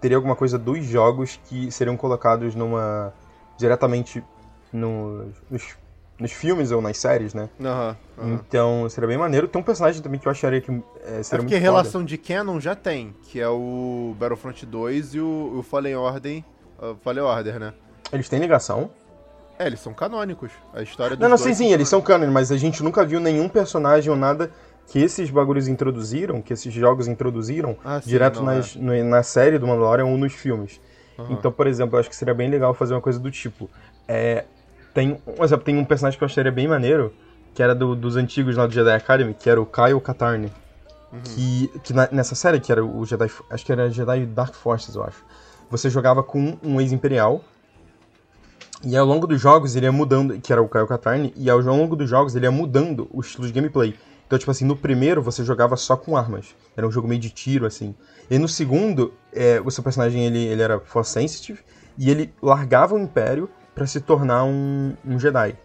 teria alguma coisa dos jogos que seriam colocados numa. diretamente no- nos, nos filmes ou nas séries, né? Aham. aham. Então seria bem maneiro. Tem um personagem também que eu acharia que é, É seria porque muito relação de canon já tem, que é o Battlefront 2 e o, o Fallen Order, uh, Fallen Order, né? Eles têm ligação? É, eles são canônicos. A história dos Não, não, sim, sim, eles são canon, mas a gente nunca viu nenhum personagem ou nada que esses bagulhos introduziram, que esses jogos introduziram, Ah, sim, direto não, nas, no- na série do Mandalorian ou nos filmes. Aham. Então, por exemplo, eu acho que seria bem legal fazer uma coisa do tipo. É, tem, um exemplo, tem um personagem que eu acharia bem maneiro, que era do- dos antigos lá do Jedi Academy, que era o Kyle Katarn. Que, que na- nessa série, que era o Jedi. Acho que era Jedi Dark Forces, eu acho. Você jogava com um ex-imperial. E ao longo dos jogos ele ia mudando, que era o Kyle Katarn, e ao longo dos jogos ele ia mudando o estilo de gameplay. Então, tipo assim, no primeiro você jogava só com armas. Era um jogo meio de tiro, assim. E no segundo, é, o seu personagem ele, ele era force sensitive, e ele largava o Império pra se tornar um, um Jedi.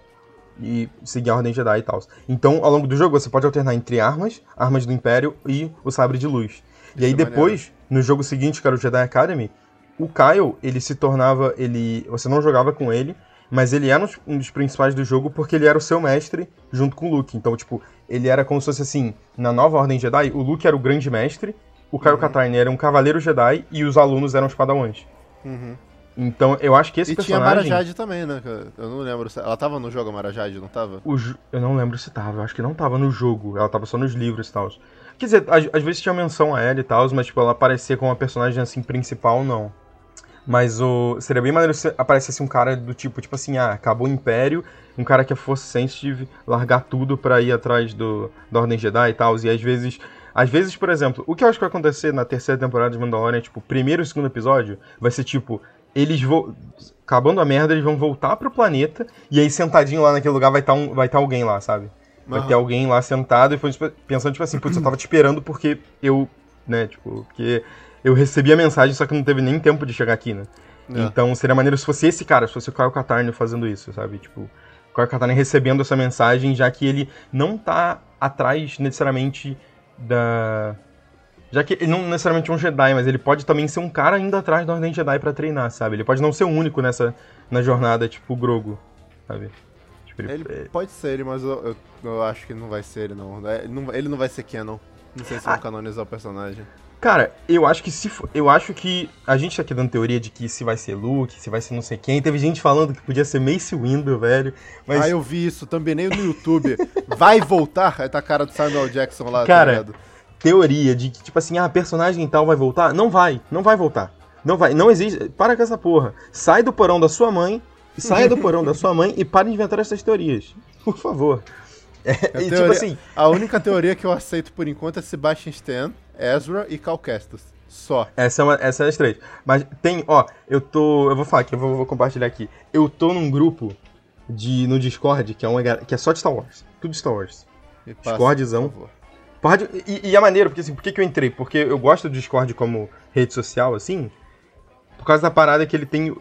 E seguir a Ordem Jedi e tal. Então, ao longo do jogo, você pode alternar entre armas, armas do Império e o sabre de luz. E aí é depois, no jogo seguinte, que era o Jedi Academy, o Kyle, ele se tornava. ele Você não jogava com ele, mas ele era um dos- principais do jogo porque ele era o seu mestre junto com o Luke. Então, tipo, ele era como se fosse assim: na nova Ordem Jedi, o Luke era o grande mestre, o Uhum. Kyle Katarn era um cavaleiro Jedi e os alunos eram os padawans. Uhum. Então, eu acho que esse E tinha a personagem. Marajade também, né? Eu não lembro. se- Ela tava no jogo, a Marajade, não tava? Jo- Eu não lembro se tava, eu acho que não tava no jogo, ela tava só nos livros e tal. Quer dizer, às, às vezes tinha menção a ela e tal, mas tipo, ela aparecia como uma personagem assim principal, não. Mas o. Seria bem maneiro se aparecesse um cara do tipo, tipo assim, ah, acabou o Império, um cara que é Force Sensitive, largar tudo pra ir atrás do, da Ordem Jedi e tal. E às vezes. Às vezes, por exemplo, o que eu acho que vai acontecer na terceira temporada de Mandalorian tipo, primeiro e segundo episódio, vai ser tipo, eles vão. Acabando a merda, eles vão voltar pro planeta, e aí sentadinho lá naquele lugar vai estar um, vai tá alguém lá, sabe? Vai Aham. ter alguém lá sentado e foi tipo, pensando, tipo assim, putz, eu tava te esperando porque eu, né, tipo, porque eu recebi a mensagem, só que não teve nem tempo de chegar aqui, né? É. Então seria maneiro se fosse esse cara, se fosse o Kyle Katarn fazendo isso, sabe? Tipo, o Kyle Katarn recebendo essa mensagem, já que ele não tá atrás necessariamente da. Já que ele não necessariamente é um Jedi, mas ele pode também ser um cara indo atrás da Ordem Jedi pra treinar, sabe? Ele pode não ser o único nessa na jornada, tipo o Grogu, sabe? Tipo, ele, Ele é- pode ser ele, mas eu, eu, eu acho que não vai ser ele, não. É, Ele não, ele não vai ser canon. Não sei se vão Ah. canonizar o personagem. Cara, eu acho que se for, eu acho que a gente tá aqui dando teoria de que se vai ser Luke, se vai ser não sei quem. Teve gente falando que podia ser Mace Windu, velho. Mas Ah, eu vi isso, também nem no YouTube. vai voltar? Aí tá a cara do Samuel Jackson lá, Cara, tá ligado? Teoria de que tipo assim, ah, personagem tal vai voltar? Não vai, não vai voltar. Não vai, não existe. Para com essa porra. Sai do porão da sua mãe, saia do porão da sua mãe e para de inventar essas teorias. Por favor. É, A tipo teoria- assim, A única teoria que eu aceito por enquanto é Sebastian Stan, Ezra e Cal Kestis. Só. Essa é, uma, essa é as três. Mas tem, ó, eu tô. Eu vou falar aqui, eu vou, vou compartilhar aqui. Eu tô num grupo de, no Discord que é, uma, que é só de Star Wars. Tudo Star Wars. Passa, Discordzão. Por favor. Pode, e, e é maneiro, porque assim, por que, que eu entrei? Porque eu gosto do Discord como rede social, assim. Por causa da parada que ele tem,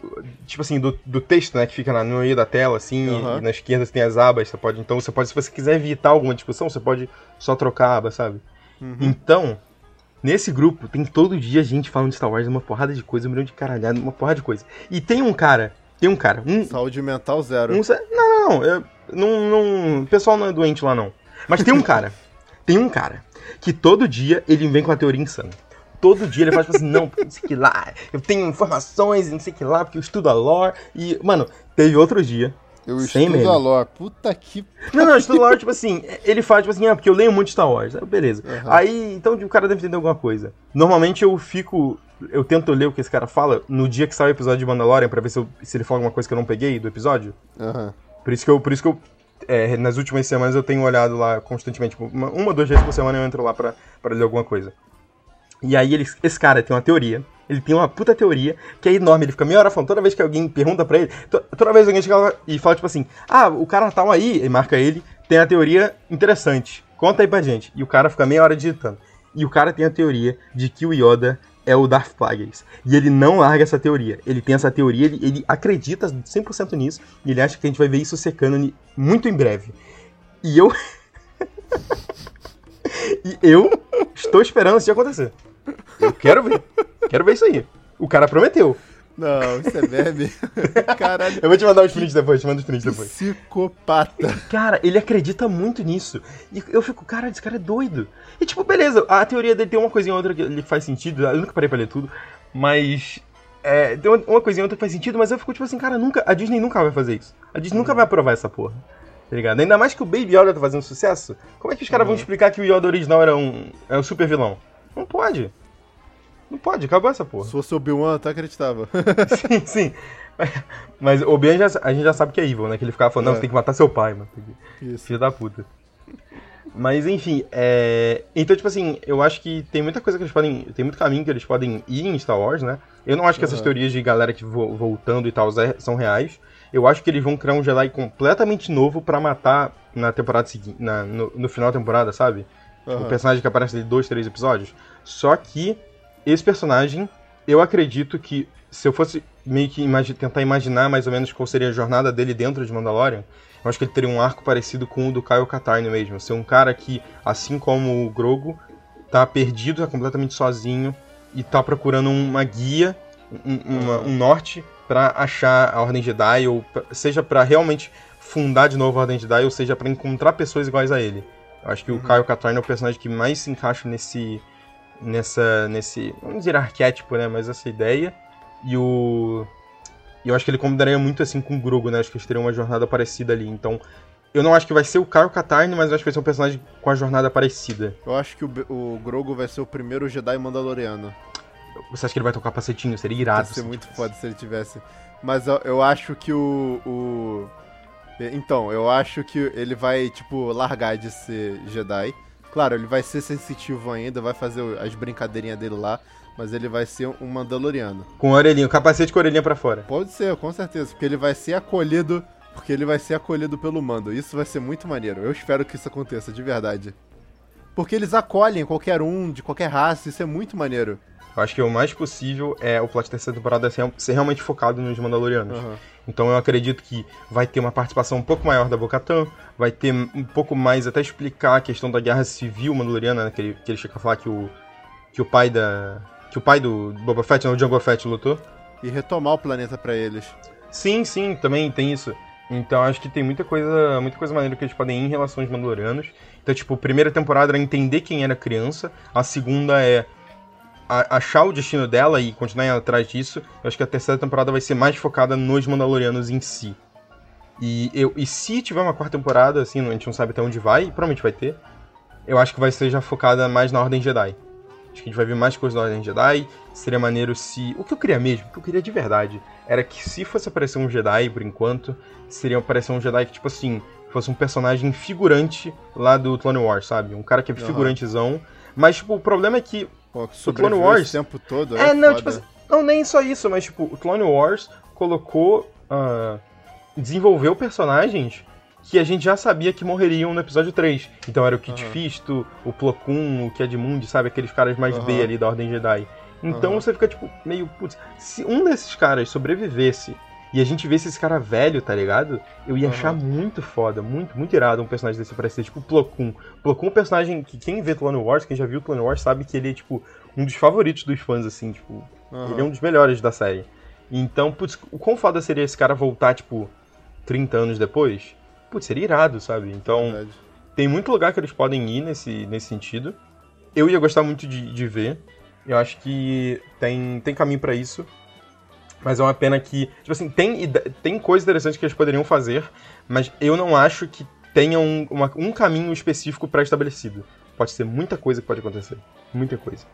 tipo assim, do, do texto, né, que fica na- no meio da tela, assim, Aham. e na esquerda você tem as abas, você pode, então você pode, se você quiser evitar alguma discussão, você pode só trocar a aba, sabe? Uhum. Então, nesse grupo, tem todo dia gente falando de Star Wars, uma porrada de coisa, um milhão de caralhada, uma porrada de coisa. E tem um cara, tem um cara, um, Saúde mental zero. um não, não, não, eu- não, não, o pessoal não é doente lá não. Mas tem um cara, tem um cara que todo dia ele vem com a teoria insana. Todo dia ele faz tipo assim, não, porque não sei o que lá, eu tenho informações não sei o que lá, porque eu estudo a lore. E, mano, teve outro dia. Eu sem estudo a lore. Puta que. Não, não, estudo lore, tipo assim, ele faz tipo assim, ah, porque eu leio muito Star Wars. Beleza. Aham. Aí, então o cara deve entender alguma coisa. Normalmente eu fico. Eu tento ler o que esse cara fala no dia que sai o episódio de Mandalorian pra ver se, eu- se ele fala alguma coisa que eu não peguei do episódio. Aham. Por isso que eu, por isso que eu é, nas últimas semanas eu tenho olhado lá constantemente, tipo, uma, uma duas vezes por semana eu entro lá pra, pra ler alguma coisa. E aí ele, esse cara tem uma teoria. Ele tem uma puta teoria que é enorme. Ele fica meia hora falando. Toda vez que alguém pergunta pra ele. to- Toda vez alguém chega e fala, tipo assim: Ah, o cara tal aí, e marca ele, tem a teoria interessante. Conta aí pra gente. E o cara fica meia hora digitando. E o cara tem a teoria de que o Yoda é o Darth Plagueis. E ele não larga essa teoria. Ele tem essa teoria, ele, ele acredita 100% nisso. E ele acha que a gente vai ver isso secando muito em breve. E eu. e eu estou esperando isso acontecer. Eu quero ver. Quero ver isso aí. O cara prometeu. Não, isso é meme. Caralho. Eu vou te mandar os prints depois, te mando os prints depois. Psicopata. Cara, ele acredita muito nisso. E eu fico, cara, esse cara é doido. E tipo, beleza, a teoria dele tem uma coisinha ou outra que ele faz sentido. Eu nunca parei pra ler tudo. Mas. É, tem uma, uma coisinha ou outra que faz sentido, mas eu fico tipo assim, cara, nunca. A Disney nunca vai fazer isso. A Disney nunca vai aprovar essa porra. Tá ligado? Ainda mais que o Baby Yoda tá fazendo sucesso. Como é que os caras vão explicar que o Yoda original era um, é um super vilão? Não pode. Não pode, acabou essa porra. Se fosse o Obi-Wan, até acreditava. sim, sim. Mas o já, a gente já sabe que é evil, né? Que ele ficava falando, não, É. você tem que matar seu pai, mano. Isso. Filho da puta. Mas enfim, é... então, tipo assim, eu acho que tem muita coisa que eles podem. Tem muito caminho que eles podem ir em Star Wars, né? Eu não acho que essas Aham. teorias de galera que vo- voltando e tal é- são reais. Eu acho que eles vão criar um Jedi completamente novo pra matar na temporada seguinte. na- No, no final da temporada, sabe? O Aham. personagem que aparece em dois, três episódios. Só que esse personagem, eu acredito que se eu fosse meio que imagi- tentar imaginar mais ou menos qual seria a jornada dele dentro de Mandalorian, eu acho que ele teria um arco parecido com o do Kyle Katarn mesmo. Ser um cara que, assim como o Grogu, tá perdido, tá completamente sozinho e tá procurando uma guia, um, uma- um norte pra achar a Ordem Jedi, ou pra- seja pra realmente fundar de novo a Ordem Jedi, ou seja pra encontrar pessoas iguais a ele. Eu acho que o Kyle Katarn é o personagem que mais se encaixa nesse. nessa. nesse. vamos dizer arquétipo, né? Mas essa ideia. E o. E eu acho que ele combinaria muito assim com o Grogu, né? Acho que eles teriam uma jornada parecida ali. Então. Eu não acho que vai ser o Kyle Katarn, mas eu acho que vai ser um personagem com a jornada parecida. Eu acho que o, o Grogu vai ser o primeiro Jedi Mandaloriano. Você acha que ele vai tocar capacetinho? Seria Ia irado. ser se muito tivesse. foda se ele tivesse. Mas eu, eu acho que o, o. Então, eu acho que ele vai, tipo, largar de ser Jedi. Claro, ele vai ser sensitivo ainda, vai fazer as brincadeirinhas dele lá, mas ele vai ser um Mandaloriano. Com orelhinha, capacete com orelhinha pra fora. Pode ser, com certeza, porque ele vai ser acolhido. Porque ele vai ser acolhido pelo mando. Isso vai ser muito maneiro. Eu espero que isso aconteça, de verdade. Porque eles acolhem qualquer um, de qualquer raça, isso é muito maneiro. Eu acho que o mais possível é o plot da terceira temporada ser, realmente focado nos Mandalorianos. Aham. Então eu acredito que vai ter uma participação um pouco maior da Bo-Katan, vai ter um pouco mais até explicar a questão da guerra civil mandaloriana, né, que, ele, que ele chega a falar que o, que o pai da... que o pai do Boba Fett, não, o Jango Fett lutou. E retomar o planeta pra eles. Sim, sim, também tem isso. Então acho que tem muita coisa, muita coisa maneira que eles podem ir em relação aos Mandalorianos. Então, tipo, a primeira temporada era entender quem era criança, a segunda é a- achar o destino dela e continuar atrás disso. Eu acho que a terceira temporada vai ser mais focada nos Mandalorianos em si. E, eu, e se tiver uma quarta temporada, assim, a gente não sabe até onde vai, provavelmente vai ter, eu acho que vai ser já focada mais na Ordem Jedi. Acho que a gente vai ver mais coisas da Ordem Jedi. Seria maneiro se. O que eu queria mesmo, o que eu queria de verdade, era que se fosse aparecer um Jedi, por enquanto, seria aparecer um Jedi que, tipo assim, fosse um personagem figurante lá do Clone Wars, sabe? Um cara que é figurantezão. Mas, tipo, o problema é que Pô, que Clone Wars- esse tempo todo. é, É, não, foda. tipo assim, não, nem só isso, mas tipo, o Clone Wars colocou. ah, desenvolveu personagens que a gente já sabia que morreriam no episódio 3. Então era o Kit Aham. Fisto, o Plo Koon, o Kedmund, sabe? Aqueles caras mais B Aham. ali da Ordem Jedi. Então Aham. você fica tipo, meio, putz, se um desses caras sobrevivesse e a gente vesse esse cara velho, tá ligado? Eu ia Aham. achar muito foda, muito, muito irado um personagem desse aparecer, tipo Plo Koon. Plo Koon é um personagem que quem vê Clone Wars, quem já viu Clone Wars, sabe que ele é, tipo, um dos favoritos dos fãs, assim, tipo, Aham. ele é um dos melhores da série. Então, putz, o quão foda seria esse cara voltar, tipo, 30 anos depois? Putz, seria irado, sabe? Então, Verdade. tem muito lugar que eles podem ir nesse, nesse sentido. Eu ia gostar muito de, de ver. Eu acho que tem, tem caminho pra isso. Mas é uma pena que, tipo assim, tem, tem coisas interessantes que eles poderiam fazer, mas eu não acho que tenha um, uma- um caminho específico pré-estabelecido. Pode ser muita coisa que pode acontecer. Muita coisa.